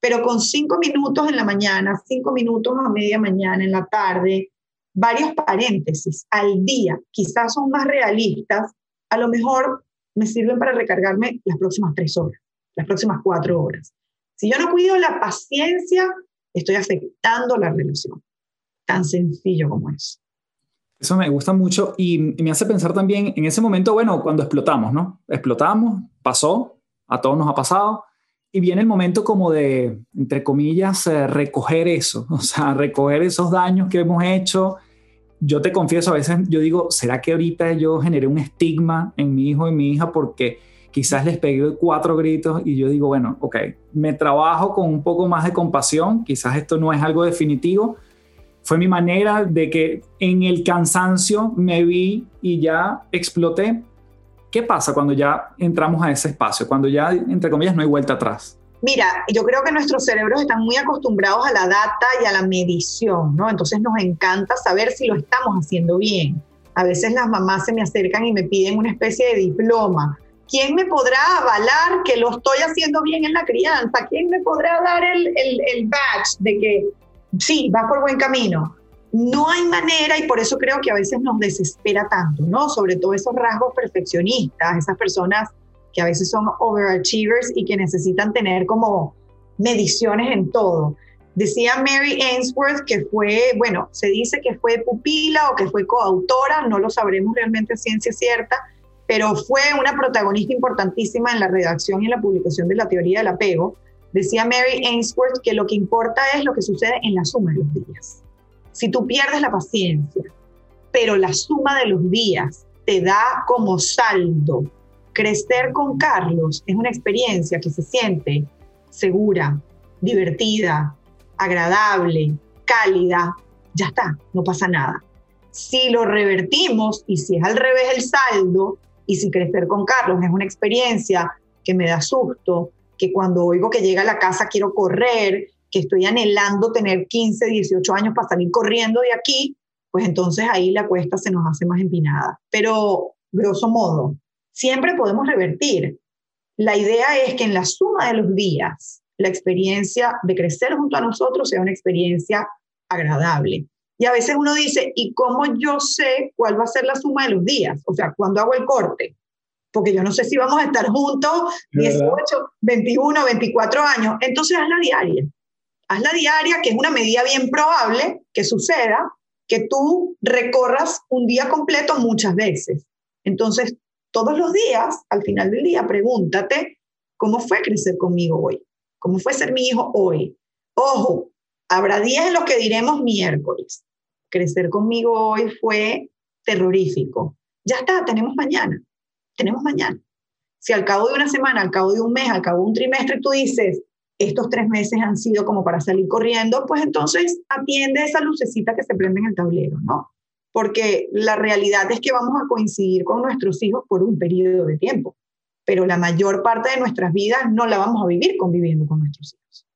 Pero con cinco minutos en la mañana, cinco minutos a media mañana, en la tarde, varios paréntesis al día, quizás son más realistas, a lo mejor me sirven para recargarme las próximas tres horas, las próximas cuatro horas. Si yo no cuido la paciencia, estoy afectando la relación. Tan sencillo como es. Eso me gusta mucho y, me hace pensar también en ese momento, bueno, cuando explotamos, ¿no? Explotamos, pasó, a todos nos ha pasado, y viene el momento como de, entre comillas, eh, recoger eso, o sea, recoger esos daños que hemos hecho, yo te confieso, a veces yo digo, ¿será que ahorita yo generé un estigma en mi hijo y mi hija porque quizás les pegué cuatro gritos y yo digo, bueno, ok, me trabajo con un poco más de compasión, quizás esto no es algo definitivo, fue mi manera de que en el cansancio me vi y ya exploté. ¿Qué pasa cuando ya entramos a ese espacio? Cuando ya, entre comillas, no hay vuelta atrás. Mira, yo creo que nuestros cerebros están muy acostumbrados a la data y a la medición, ¿no? Entonces nos encanta saber si lo estamos haciendo bien. A veces las mamás se me acercan y me piden una especie de diploma. ¿Quién me podrá avalar que lo estoy haciendo bien en la crianza? ¿Quién me podrá dar el, el, el badge de que sí, vas por buen camino? no hay manera y por eso creo que a veces nos desespera tanto, ¿no? Sobre todo esos rasgos perfeccionistas, esas personas que a veces son overachievers y que necesitan tener como mediciones en todo. Decía Mary Ainsworth que fue, bueno, se dice que fue pupila o que fue coautora, no lo sabremos realmente a ciencia cierta, pero fue una protagonista importantísima en la redacción y en la publicación de la teoría del apego. Decía Mary Ainsworth que lo que importa es lo que sucede en la suma de los días. Si tú pierdes la paciencia, pero la suma de los días te da como saldo crecer con Carlos, es una experiencia que se siente segura, divertida, agradable, cálida, ya está, no pasa nada. Si lo revertimos y si es al revés el saldo, y si crecer con Carlos es una experiencia que me da susto, que cuando oigo que llega a la casa quiero correr, que estoy anhelando tener 15, 18 años para salir corriendo de aquí, pues entonces ahí la cuesta se nos hace más empinada. Pero, grosso modo, siempre podemos revertir. La idea es que en la suma de los días, la experiencia de crecer junto a nosotros sea una experiencia agradable. Y a veces uno dice, ¿y cómo yo sé cuál va a ser la suma de los días? O sea, ¿cuándo hago el corte? Porque yo no sé si vamos a estar juntos 18, 21, 24 años. Entonces hazla diaria. Hazla diaria, que es una medida bien probable que suceda, que tú recorras un día completo muchas veces. Entonces, todos los días, al final del día, pregúntate, ¿cómo fue crecer conmigo hoy? ¿Cómo fue ser mi hijo hoy? Ojo, habrá días en los que diremos miércoles. Crecer conmigo hoy fue terrorífico. Ya está, tenemos mañana. Tenemos mañana. Si al cabo de una semana, al cabo de un mes, al cabo de un trimestre tú dices, estos tres meses han sido como para salir corriendo, pues entonces atiende esa lucecita que se prende en el tablero, ¿no? Porque la realidad es que vamos a coincidir con nuestros hijos por un periodo de tiempo pero la mayor parte de nuestras vidas no la vamos a vivir conviviendo con nuestros hijos.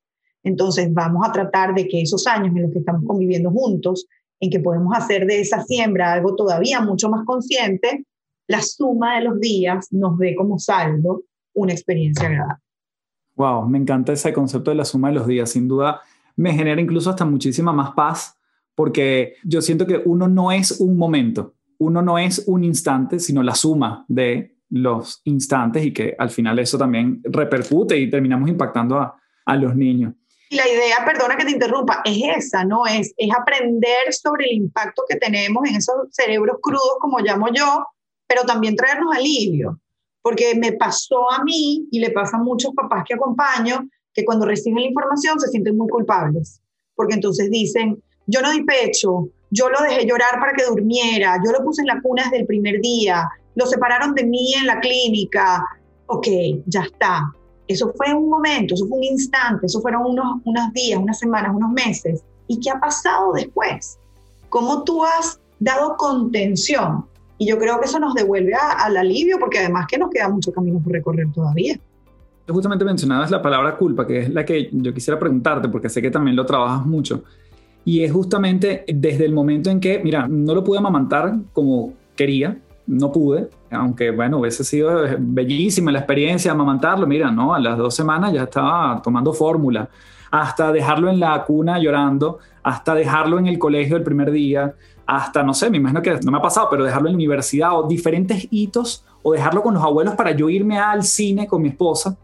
Entonces vamos a tratar de que esos años en los que estamos conviviendo juntos, en que podemos hacer de esa siembra algo todavía mucho más consciente, la suma de los días nos dé como saldo una experiencia agradable. Wow, me encanta ese concepto de la suma de los días. Sin duda me genera incluso hasta muchísima más paz porque yo siento que uno no es un momento, uno no es un instante, sino la suma de los instantes y que al final eso también repercute y terminamos impactando a, a los niños. La idea, perdona que te interrumpa, es esa, ¿no? Es, es aprender sobre el impacto que tenemos en esos cerebros crudos, como llamo yo, pero también traernos alivio. Porque me pasó a mí y le pasa a muchos papás que acompaño, que cuando reciben la información se sienten muy culpables. Porque entonces dicen, yo no di pecho, yo lo dejé llorar para que durmiera, yo lo puse en la cuna desde el primer día, lo separaron de mí en la clínica, ok, ya está. Eso fue un momento, eso fue un instante, eso fueron unos, unos días, unas semanas, unos meses. ¿Y qué ha pasado después? ¿Cómo tú has dado contención? Y yo creo que eso nos devuelve al alivio, porque además que nos queda mucho camino por recorrer todavía. Justamente mencionabas la palabra culpa, que es la que yo quisiera preguntarte, porque sé que también lo trabajas mucho. Y es justamente desde el momento en que, mira, no lo pude amamantar como quería, no pude, aunque bueno, hubiese sido bellísima la experiencia amamantarlo, mira, no, a las dos semanas ya estaba tomando fórmula, hasta dejarlo en la cuna llorando, hasta dejarlo en el colegio el primer día, hasta, no sé, me imagino que no me ha pasado, pero dejarlo en la universidad o diferentes hitos, o dejarlo con los abuelos para yo irme al cine con mi esposa,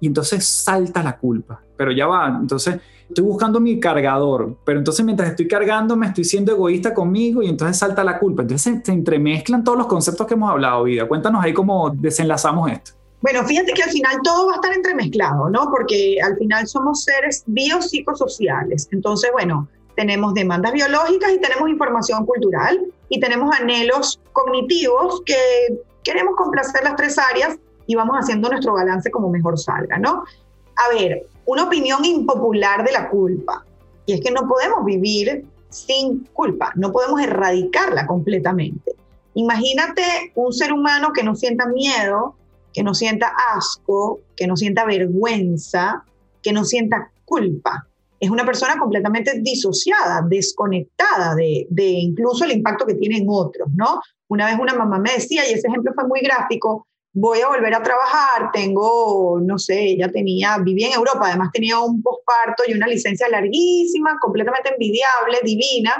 y entonces salta la culpa, pero ya va, entonces estoy buscando mi cargador, pero entonces mientras estoy cargando me estoy siendo egoísta conmigo y entonces salta la culpa. Entonces se, entremezclan todos los conceptos que hemos hablado, Vida. Cuéntanos ahí cómo desenlazamos esto. Bueno, fíjate que al final todo va a estar entremezclado, ¿no? Porque al final somos seres biopsicosociales. Entonces, bueno, tenemos demandas biológicas y tenemos información cultural y tenemos anhelos cognitivos que queremos complacer las tres áreas y vamos haciendo nuestro balance como mejor salga, ¿no? A ver, una opinión impopular de la culpa. Y es que no podemos vivir sin culpa, no podemos erradicarla completamente. Imagínate un ser humano que no sienta miedo, que no sienta asco, que no sienta vergüenza, que no sienta culpa. Es una persona completamente disociada, desconectada de, de incluso el impacto que tiene en otros, ¿no? Una vez una mamá me decía, y ese ejemplo fue muy gráfico, voy a volver a trabajar, tengo, no sé, ella tenía, vivía en Europa, además tenía un posparto y una licencia larguísima, completamente envidiable, divina,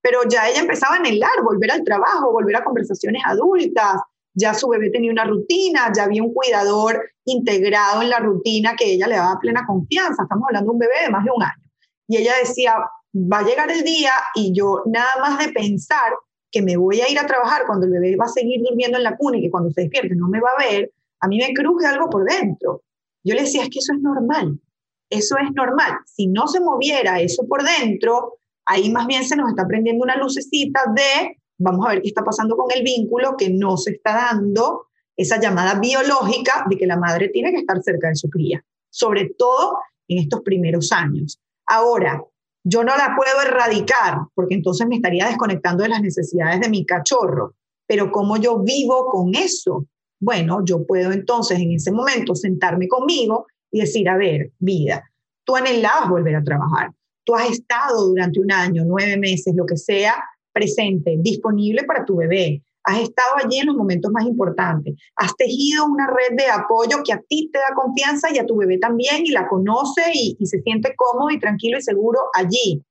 pero ya ella empezaba a anhelar volver al trabajo, volver a conversaciones adultas, ya su bebé tenía una rutina, ya había un cuidador integrado en la rutina que ella le daba plena confianza. Estamos hablando de un bebé de más de un año. Y ella decía, va a llegar el día y yo nada más de pensar que me voy a ir a trabajar cuando el bebé va a seguir durmiendo en la cuna y que cuando se despierte no me va a ver, a mí me cruje algo por dentro. Yo le decía, es que eso es normal, eso es normal. Si no se moviera eso por dentro, ahí más bien se nos está prendiendo una lucecita de, vamos a ver qué está pasando con el vínculo, que no se está dando esa llamada biológica de que la madre tiene que estar cerca de su cría, sobre todo en estos primeros años. Ahora, yo no la puedo erradicar porque entonces me estaría desconectando de las necesidades de mi cachorro, pero ¿cómo yo vivo con eso? Bueno, yo puedo entonces en ese momento sentarme conmigo y decir, a ver, vida, tú anhelabas volver a trabajar, tú has estado durante un año, nueve meses, lo que sea, presente, disponible para tu bebé, has estado allí en los momentos más importantes, has tejido una red de apoyo que a ti te da confianza y a tu bebé también y la conoce y, y se siente cómodo y tranquilo y seguro allí.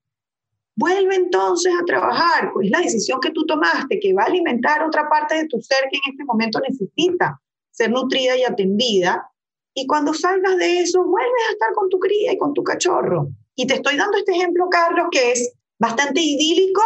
Vuelve entonces a trabajar, es la decisión que tú tomaste, que va a alimentar otra parte de tu ser que en este momento necesita ser nutrida y atendida. Y cuando salgas de eso, vuelves a estar con tu cría y con tu cachorro. Y te estoy dando este ejemplo, Carlos, que es bastante idílico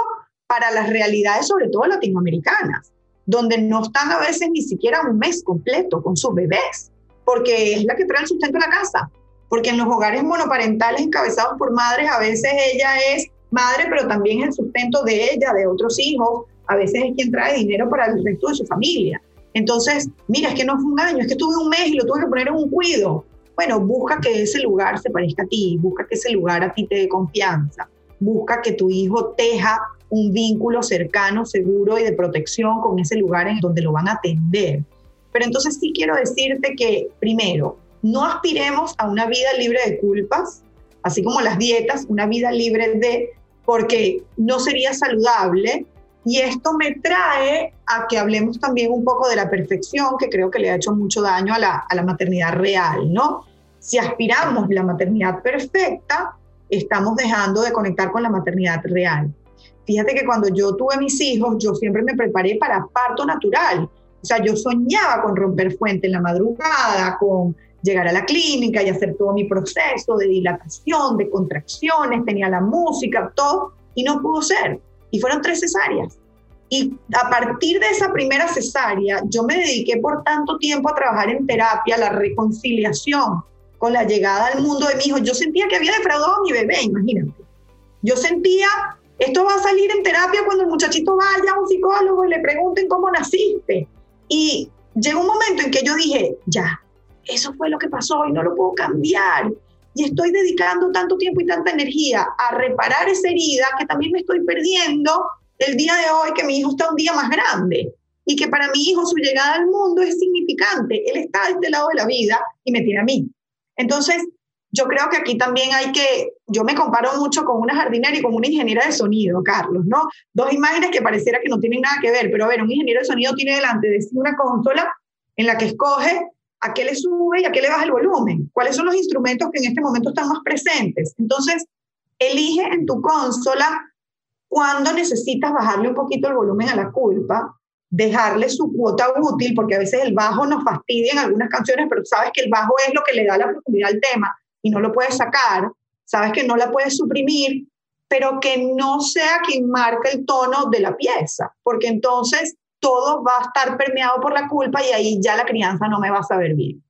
para las realidades, sobre todo latinoamericanas, donde no están a veces ni siquiera un mes completo con sus bebés, porque es la que trae el sustento a la casa. Porque en los hogares monoparentales encabezados por madres, a veces ella es madre, pero también el sustento de ella, de otros hijos, a veces es quien trae dinero para el resto de su familia. Entonces, mira, es que no fue un año, es que tuve un mes y lo tuve que poner en un cuido. Bueno, busca que ese lugar se parezca a ti, busca que ese lugar a ti te dé confianza, busca que tu hijo teja un vínculo cercano, seguro y de protección con ese lugar en donde lo van a atender. Pero entonces sí quiero decirte que, primero, no aspiremos a una vida libre de culpas, así como las dietas, una vida libre de, porque no sería saludable. Y esto me trae a que hablemos también un poco de la perfección, que creo que le ha hecho mucho daño a la, a la maternidad real, ¿no? Si aspiramos la maternidad perfecta, estamos dejando de conectar con la maternidad real. Fíjate que cuando yo tuve mis hijos, yo siempre me preparé para parto natural. O sea, yo soñaba con romper fuente en la madrugada, con llegar a la clínica y hacer todo mi proceso de dilatación, de contracciones, tenía la música, todo, y no pudo ser. Y fueron tres cesáreas. Y a partir de esa primera cesárea, yo me dediqué por tanto tiempo a trabajar en terapia, la reconciliación la llegada al mundo de mi hijo. Yo sentía que había defraudado a mi bebé, imagínate. Yo sentía, esto va a salir en terapia cuando el muchachito vaya a un psicólogo y le pregunten cómo naciste. Y llegó un momento en que yo dije, ya, eso fue lo que pasó y no lo puedo cambiar. Y estoy dedicando tanto tiempo y tanta energía a reparar esa herida que también me estoy perdiendo el día de hoy, que mi hijo está un día más grande y que para mi hijo su llegada al mundo es significante. Él está de este lado de la vida y me tiene a mí. Entonces, yo creo que aquí también hay que, yo me comparo mucho con una jardinera y con una ingeniera de sonido, Carlos, ¿no? Dos imágenes que pareciera que no tienen nada que ver, pero a ver, un ingeniero de sonido tiene delante de sí una consola en la que escoge a qué le sube y a qué le baja el volumen, cuáles son los instrumentos que en este momento están más presentes. Entonces, elige en tu consola cuando necesitas bajarle un poquito el volumen a la culpa, dejarle su cuota útil, porque a veces el bajo nos fastidia en algunas canciones, pero sabes que el bajo es lo que le da la profundidad al tema y no lo puedes sacar, sabes que no la puedes suprimir, pero que no sea quien marque el tono de la pieza, porque entonces todo va a estar permeado por la culpa y ahí ya la crianza no me va a saber bien.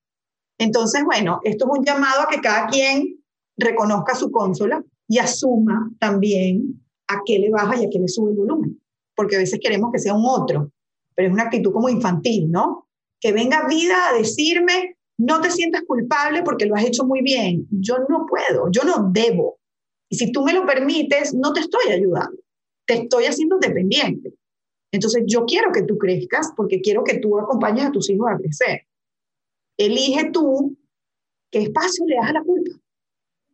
Entonces, bueno, esto es un llamado a que cada quien reconozca su consola y asuma también a qué le baja y a qué le sube el volumen, porque a veces queremos que sea un otro, pero es una actitud como infantil, ¿no? Que venga vida a decirme, no te sientas culpable porque lo has hecho muy bien. Yo no puedo, yo no debo. Y si tú me lo permites, no te estoy ayudando, te estoy haciendo dependiente. Entonces yo quiero que tú crezcas porque quiero que tú acompañes a tus hijos a crecer. Elige tú qué espacio le das a la culpa.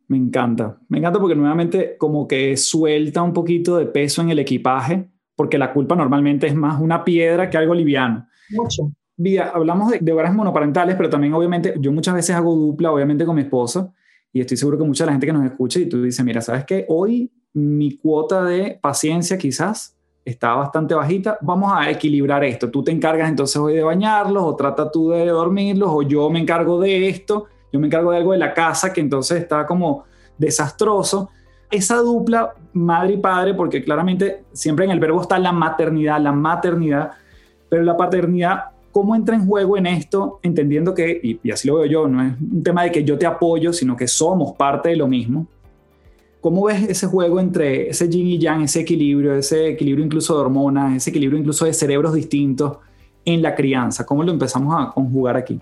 Me encanta, me encanta porque nuevamente como que suelta un poquito de peso en el equipaje, porque la culpa normalmente es más una piedra que algo liviano. Mucho. Vía, hablamos de, de hogares monoparentales, pero también obviamente yo muchas veces hago dupla, obviamente con mi esposa, y estoy seguro que mucha de la gente que nos escucha y tú dices, mira, ¿sabes qué? Hoy mi cuota de paciencia quizás está bastante bajita, vamos a equilibrar esto. Tú te encargas entonces hoy de bañarlos o trata tú de dormirlos o yo me encargo de esto, yo me encargo de algo de la casa que entonces está como desastroso. Esa dupla madre y padre, porque claramente siempre en el verbo está la maternidad, la maternidad, pero la paternidad, ¿cómo entra en juego en esto? Entendiendo que, y, y así lo veo yo, no es un tema de que yo te apoyo, sino que somos parte de lo mismo ¿Cómo ves ese juego entre ese yin y yang, ese equilibrio, ese equilibrio incluso de hormonas, ese equilibrio incluso de cerebros distintos en la crianza? ¿Cómo lo empezamos a conjugar aquí?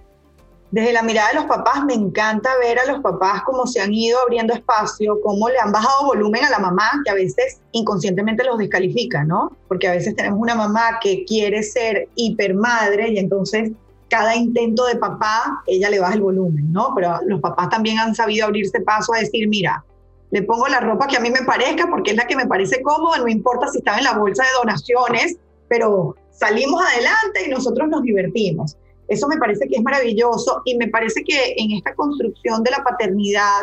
Desde la mirada de los papás, me encanta ver a los papás cómo se han ido abriendo espacio, cómo le han bajado volumen a la mamá, que a veces inconscientemente los descalifica, ¿no? Porque a veces tenemos una mamá que quiere ser hipermadre y entonces cada intento de papá, ella le baja el volumen, ¿no? Pero los papás también han sabido abrirse paso a decir, mira, le pongo la ropa que a mí me parezca porque es la que me parece cómoda, no importa si está en la bolsa de donaciones, pero salimos adelante y nosotros nos divertimos. Eso me parece que es maravilloso y me parece que en esta construcción de la paternidad,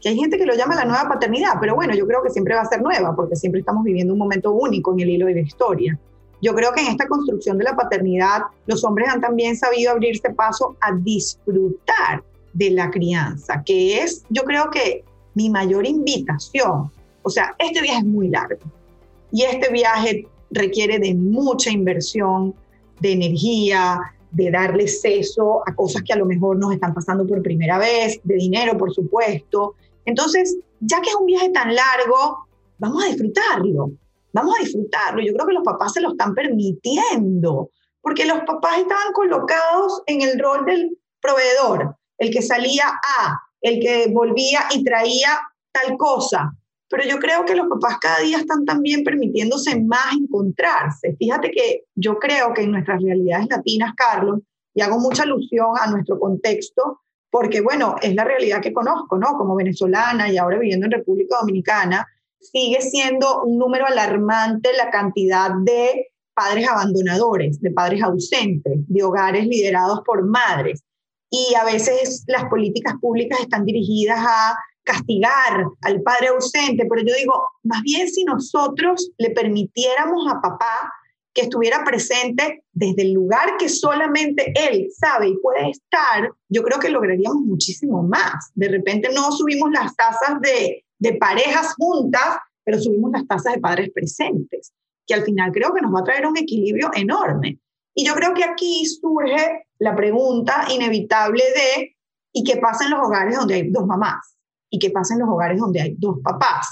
que hay gente que lo llama la nueva paternidad, pero bueno, yo creo que siempre va a ser nueva porque siempre estamos viviendo un momento único en el hilo de la historia. Yo creo que en esta construcción de la paternidad, los hombres han también sabido abrirse paso a disfrutar de la crianza, que es, yo creo que mi mayor invitación, o sea, este viaje es muy largo y este viaje requiere de mucha inversión, de energía, de darle seso a cosas que a lo mejor nos están pasando por primera vez, de dinero, por supuesto. Entonces, ya que es un viaje tan largo, vamos a disfrutarlo, vamos a disfrutarlo. Yo creo que los papás se lo están permitiendo, porque los papás estaban colocados en el rol del proveedor, el que salía a el que volvía y traía tal cosa. Pero yo creo que los papás cada día están también permitiéndose más encontrarse. Fíjate que yo creo que en nuestras realidades latinas, Carlos, y hago mucha alusión a nuestro contexto, porque bueno, es la realidad que conozco, ¿no? Como venezolana y ahora viviendo en República Dominicana, sigue siendo un número alarmante la cantidad de padres abandonadores, de padres ausentes, de hogares liderados por madres y a veces las políticas públicas están dirigidas a castigar al padre ausente, pero yo digo, más bien si nosotros le permitiéramos a papá que estuviera presente desde el lugar que solamente él sabe y puede estar, yo creo que lograríamos muchísimo más. De repente no subimos las tasas de, parejas juntas, pero subimos las tasas de padres presentes, que al final creo que nos va a traer un equilibrio enorme. Y yo creo que aquí surge la pregunta inevitable de, ¿y qué pasa en los hogares donde hay dos mamás? ¿Y qué pasa en los hogares donde hay dos papás?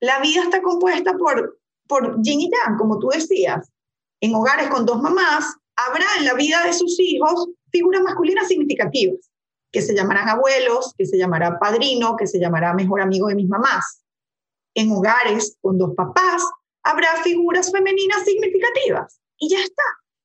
La vida está compuesta por, por yin y yang, como tú decías. En hogares con dos mamás, habrá en la vida de sus hijos figuras masculinas significativas, que se llamarán abuelos, que se llamará padrino, que se llamará mejor amigo de mis mamás. En hogares con dos papás, habrá figuras femeninas significativas. Y ya está.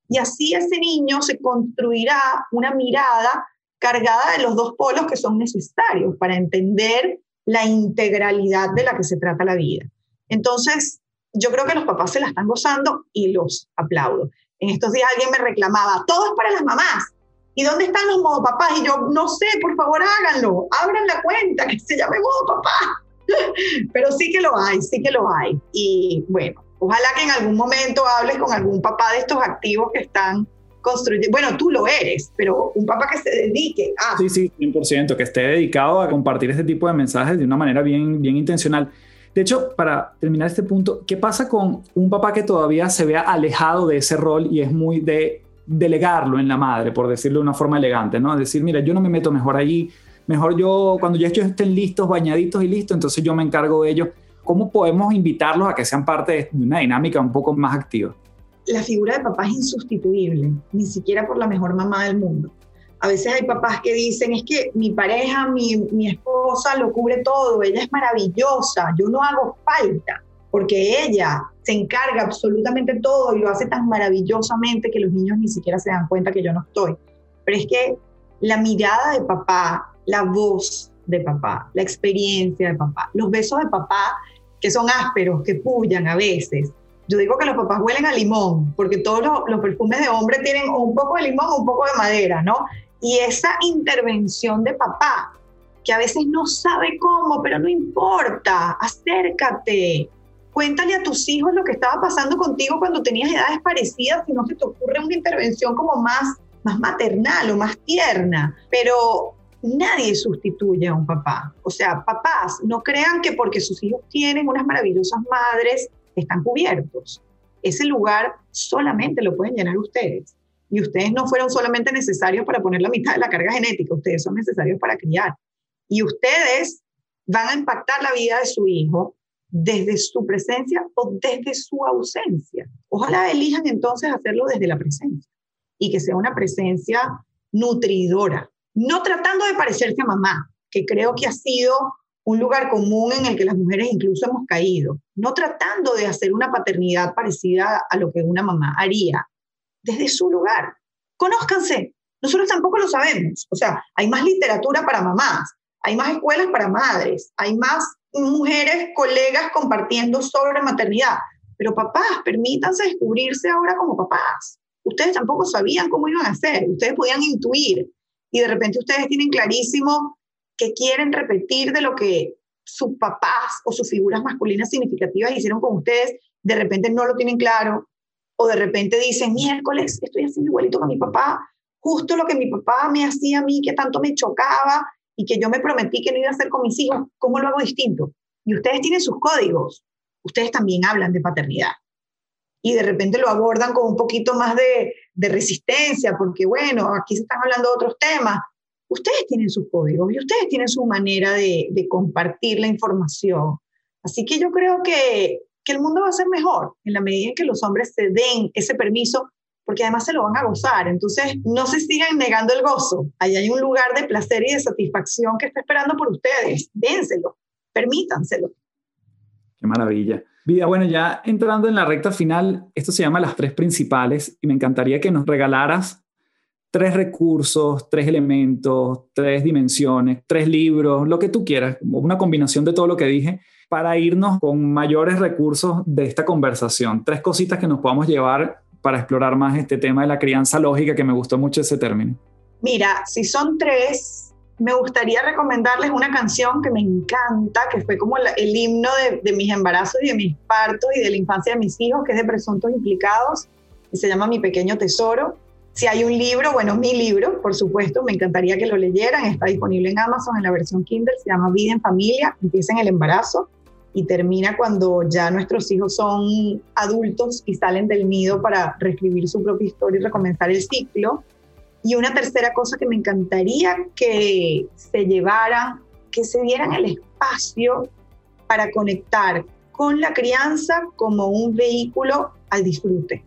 Y así ese niño se construirá una mirada cargada de los dos polos que son necesarios para entender la integralidad de la que se trata la vida. Entonces, yo creo que los papás se la están gozando y los aplaudo. En estos días alguien me reclamaba, todo es para las mamás. ¿Y dónde están los modo papás? Y yo, no sé, por favor háganlo, abran la cuenta que se llame modo papá. Pero sí que lo hay, sí que lo hay. Y bueno, Ojalá que en algún momento hables con algún papá de estos activos que están construyendo. Bueno, tú lo eres, pero un papá que se dedique a... Sí, sí, 100%, que esté dedicado a compartir este tipo de mensajes de una manera bien, bien intencional. De hecho, para terminar este punto, ¿qué pasa con un papá que todavía se vea alejado de ese rol y es muy de delegarlo en la madre, por decirlo de una forma elegante, ¿no? Decir, mira, yo no me meto mejor allí, mejor yo, cuando ya ellos estén listos, bañaditos y listos, entonces yo me encargo de ellos. ¿Cómo podemos invitarlos a que sean parte de una dinámica un poco más activa? La figura de papá es insustituible, ni siquiera por la mejor mamá del mundo. A veces hay papás que dicen, es que mi pareja, mi, mi esposa lo cubre todo, ella es maravillosa, yo no hago falta, porque ella se encarga absolutamente todo y lo hace tan maravillosamente que los niños ni siquiera se dan cuenta que yo no estoy. Pero es que la mirada de papá, la voz de papá, la experiencia de papá, los besos de papá que son ásperos, que pullan a veces. Yo digo que los papás huelen a limón, porque todos los, perfumes de hombre tienen un poco de limón un poco de madera, ¿no? Y esa intervención de papá, que a veces no sabe cómo, pero no importa, acércate. Cuéntale a tus hijos lo que estaba pasando contigo cuando tenías edades parecidas y no se te ocurre una intervención como más, más maternal o más tierna. Pero nadie sustituye a un papá. O sea, papás, no crean que porque sus hijos tienen unas maravillosas madres, están cubiertos. Ese lugar solamente lo pueden llenar ustedes. Y ustedes no fueron solamente necesarios para poner la mitad de la carga genética, ustedes son necesarios para criar. Y ustedes van a impactar la vida de su hijo desde su presencia o desde su ausencia. Ojalá elijan entonces hacerlo desde la presencia y que sea una presencia nutridora, no tratando de parecerse a mamá, que creo que ha sido un lugar común en el que las mujeres incluso hemos caído, no tratando de hacer una paternidad parecida a lo que una mamá haría, desde su lugar. Conózcanse, nosotros tampoco lo sabemos, o sea, hay más literatura para mamás, hay más escuelas para madres, hay más mujeres, colegas compartiendo sobre maternidad, pero papás, permítanse descubrirse ahora como papás. Ustedes tampoco sabían cómo iban a hacer, ustedes podían intuir y de repente ustedes tienen clarísimo que quieren repetir de lo que sus papás o sus figuras masculinas significativas hicieron con ustedes, de repente no lo tienen claro, o de repente dicen, miércoles, estoy haciendo igualito con mi papá, justo lo que mi papá me hacía a mí, que tanto me chocaba y que yo me prometí que no iba a hacer con mis hijos, ¿cómo lo hago distinto? Y ustedes tienen sus códigos, ustedes también hablan de paternidad. Y de repente lo abordan con un poquito más de, resistencia, porque bueno, aquí se están hablando de otros temas, ustedes tienen sus códigos y ustedes tienen su manera de, compartir la información. Así que yo creo que, el mundo va a ser mejor en la medida en que los hombres se den ese permiso, porque además se lo van a gozar. Entonces, no se sigan negando el gozo. Ahí hay un lugar de placer y de satisfacción que está esperando por ustedes. Dénselo, permítanselo. Qué maravilla. Vida, bueno, ya entrando en la recta final, esto se llama las tres principales y me encantaría que nos regalaras tres recursos, tres elementos, tres dimensiones, tres libros, lo que tú quieras, una combinación de todo lo que dije para irnos con mayores recursos de esta conversación. Tres cositas que nos podamos llevar para explorar más este tema de la crianza lógica, que me gustó mucho ese término. Mira, si son tres, me gustaría recomendarles una canción que me encanta, que fue como el himno de, de mis embarazos y de mis partos y de la infancia de mis hijos, que es de Presuntos Implicados, y se llama Mi Pequeño Tesoro si hay un libro, bueno, mi libro, por supuesto, me encantaría que lo leyeran. Está disponible en Amazon en la versión Kindle. Se llama Vida en Familia. Empieza en el embarazo y termina cuando ya nuestros hijos son adultos y salen del nido para reescribir su propia historia y recomenzar el ciclo. Y una tercera cosa que me encantaría que se llevara, que se dieran el espacio para conectar con la crianza como un vehículo al disfrute,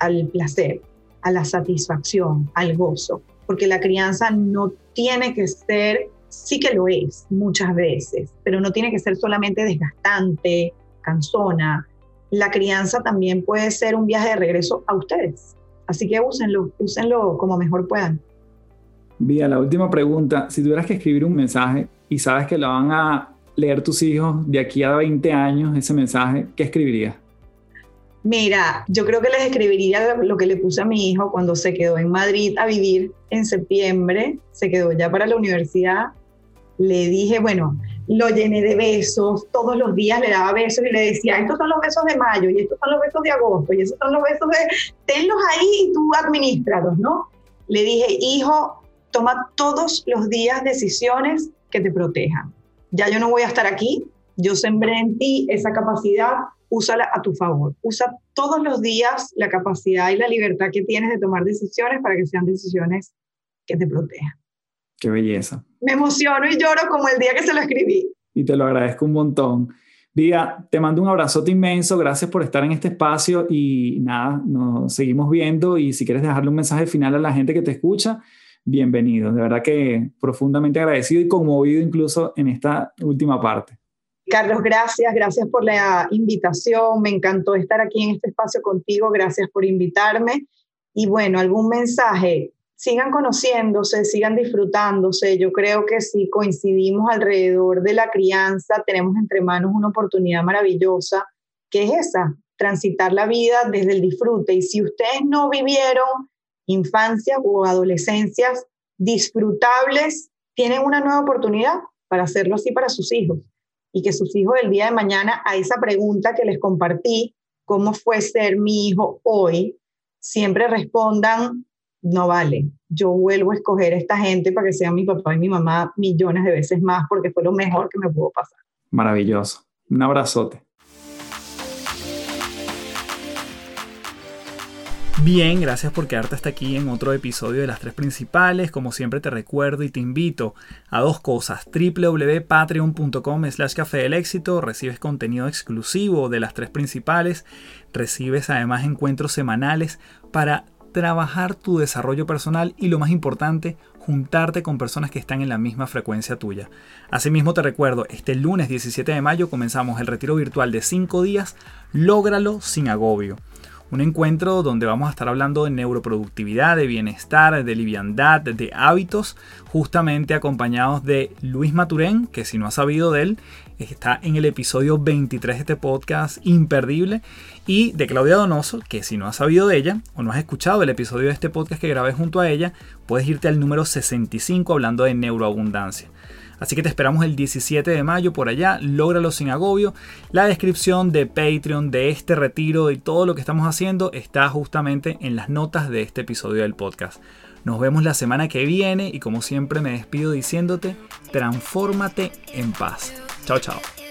al placer a la satisfacción, al gozo, porque la crianza no tiene que ser, sí que lo es muchas veces, pero no tiene que ser solamente desgastante, cansona. La crianza también puede ser un viaje de regreso a ustedes. Así que úsenlo, úsenlo como mejor puedan. Vía, la última pregunta. Si tuvieras que escribir un mensaje y sabes que lo van a leer tus hijos de aquí a 20 años, ese mensaje, ¿qué escribirías? Mira, yo creo que les escribiría lo que le puse a mi hijo cuando se quedó en Madrid a vivir en septiembre, se quedó ya para la universidad. Le dije, bueno, lo llené de besos, todos los días le daba besos y le decía, estos son los besos de mayo y estos son los besos de agosto y estos son los besos de, tenlos ahí y tú administralos, ¿no? Le dije, hijo, toma todos los días decisiones que te protejan. Ya yo no voy a estar aquí, yo sembré en ti esa capacidad úsala a tu favor. Usa todos los días la capacidad y la libertad que tienes de tomar decisiones para que sean decisiones que te protejan. Qué belleza. Me emociono y lloro como el día que se lo escribí. Y te lo agradezco un montón. Vía, te mando un abrazote inmenso, gracias por estar en este espacio y nada, nos seguimos viendo y si quieres dejarle un mensaje final a la gente que te escucha, bienvenido. De verdad que profundamente agradecido y conmovido incluso en esta última parte. Carlos, gracias, gracias por la invitación. Me encantó estar aquí en este espacio contigo. Gracias por invitarme. Y bueno, algún mensaje. Sigan conociéndose, sigan disfrutándose. Yo creo que si coincidimos alrededor de la crianza, tenemos entre manos una oportunidad maravillosa, que es esa, transitar la vida desde el disfrute. Y si ustedes no vivieron infancias o adolescencias disfrutables, tienen una nueva oportunidad para hacerlo así para sus hijos. Y que sus hijos el día de mañana a esa pregunta que les compartí, ¿cómo fue ser mi hijo hoy? Siempre respondan, no vale, yo vuelvo a escoger a esta gente para que sean mi papá y mi mamá millones de veces más porque fue lo mejor que me pudo pasar. Maravilloso. Un abrazote. Bien, gracias por quedarte hasta aquí en otro episodio de las tres principales. Como siempre te recuerdo y te invito a dos cosas. www.patreon.com slash café del éxito. Recibes contenido exclusivo de las tres principales. Recibes además encuentros semanales para trabajar tu desarrollo personal y lo más importante, juntarte con personas que están en la misma frecuencia tuya. Asimismo te recuerdo, este lunes 17 de mayo comenzamos el retiro virtual de 5 días, lógralo sin agobio un encuentro donde vamos a estar hablando de neuroproductividad, de bienestar, de liviandad, de hábitos, justamente acompañados de Luis Maturén, que si no has sabido de él, está en el episodio 23 de este podcast imperdible, y de Claudia Donoso, que si no has sabido de ella o no has escuchado el episodio de este podcast que grabé junto a ella, puedes irte al número 65 hablando de neuroabundancia. Así que te esperamos el 17 de mayo por allá, lógralo sin agobio. La descripción de Patreon, de este retiro y todo lo que estamos haciendo está justamente en las notas de este episodio del podcast. Nos vemos la semana que viene y como siempre me despido diciéndote, transfórmate en paz. Chao, chao.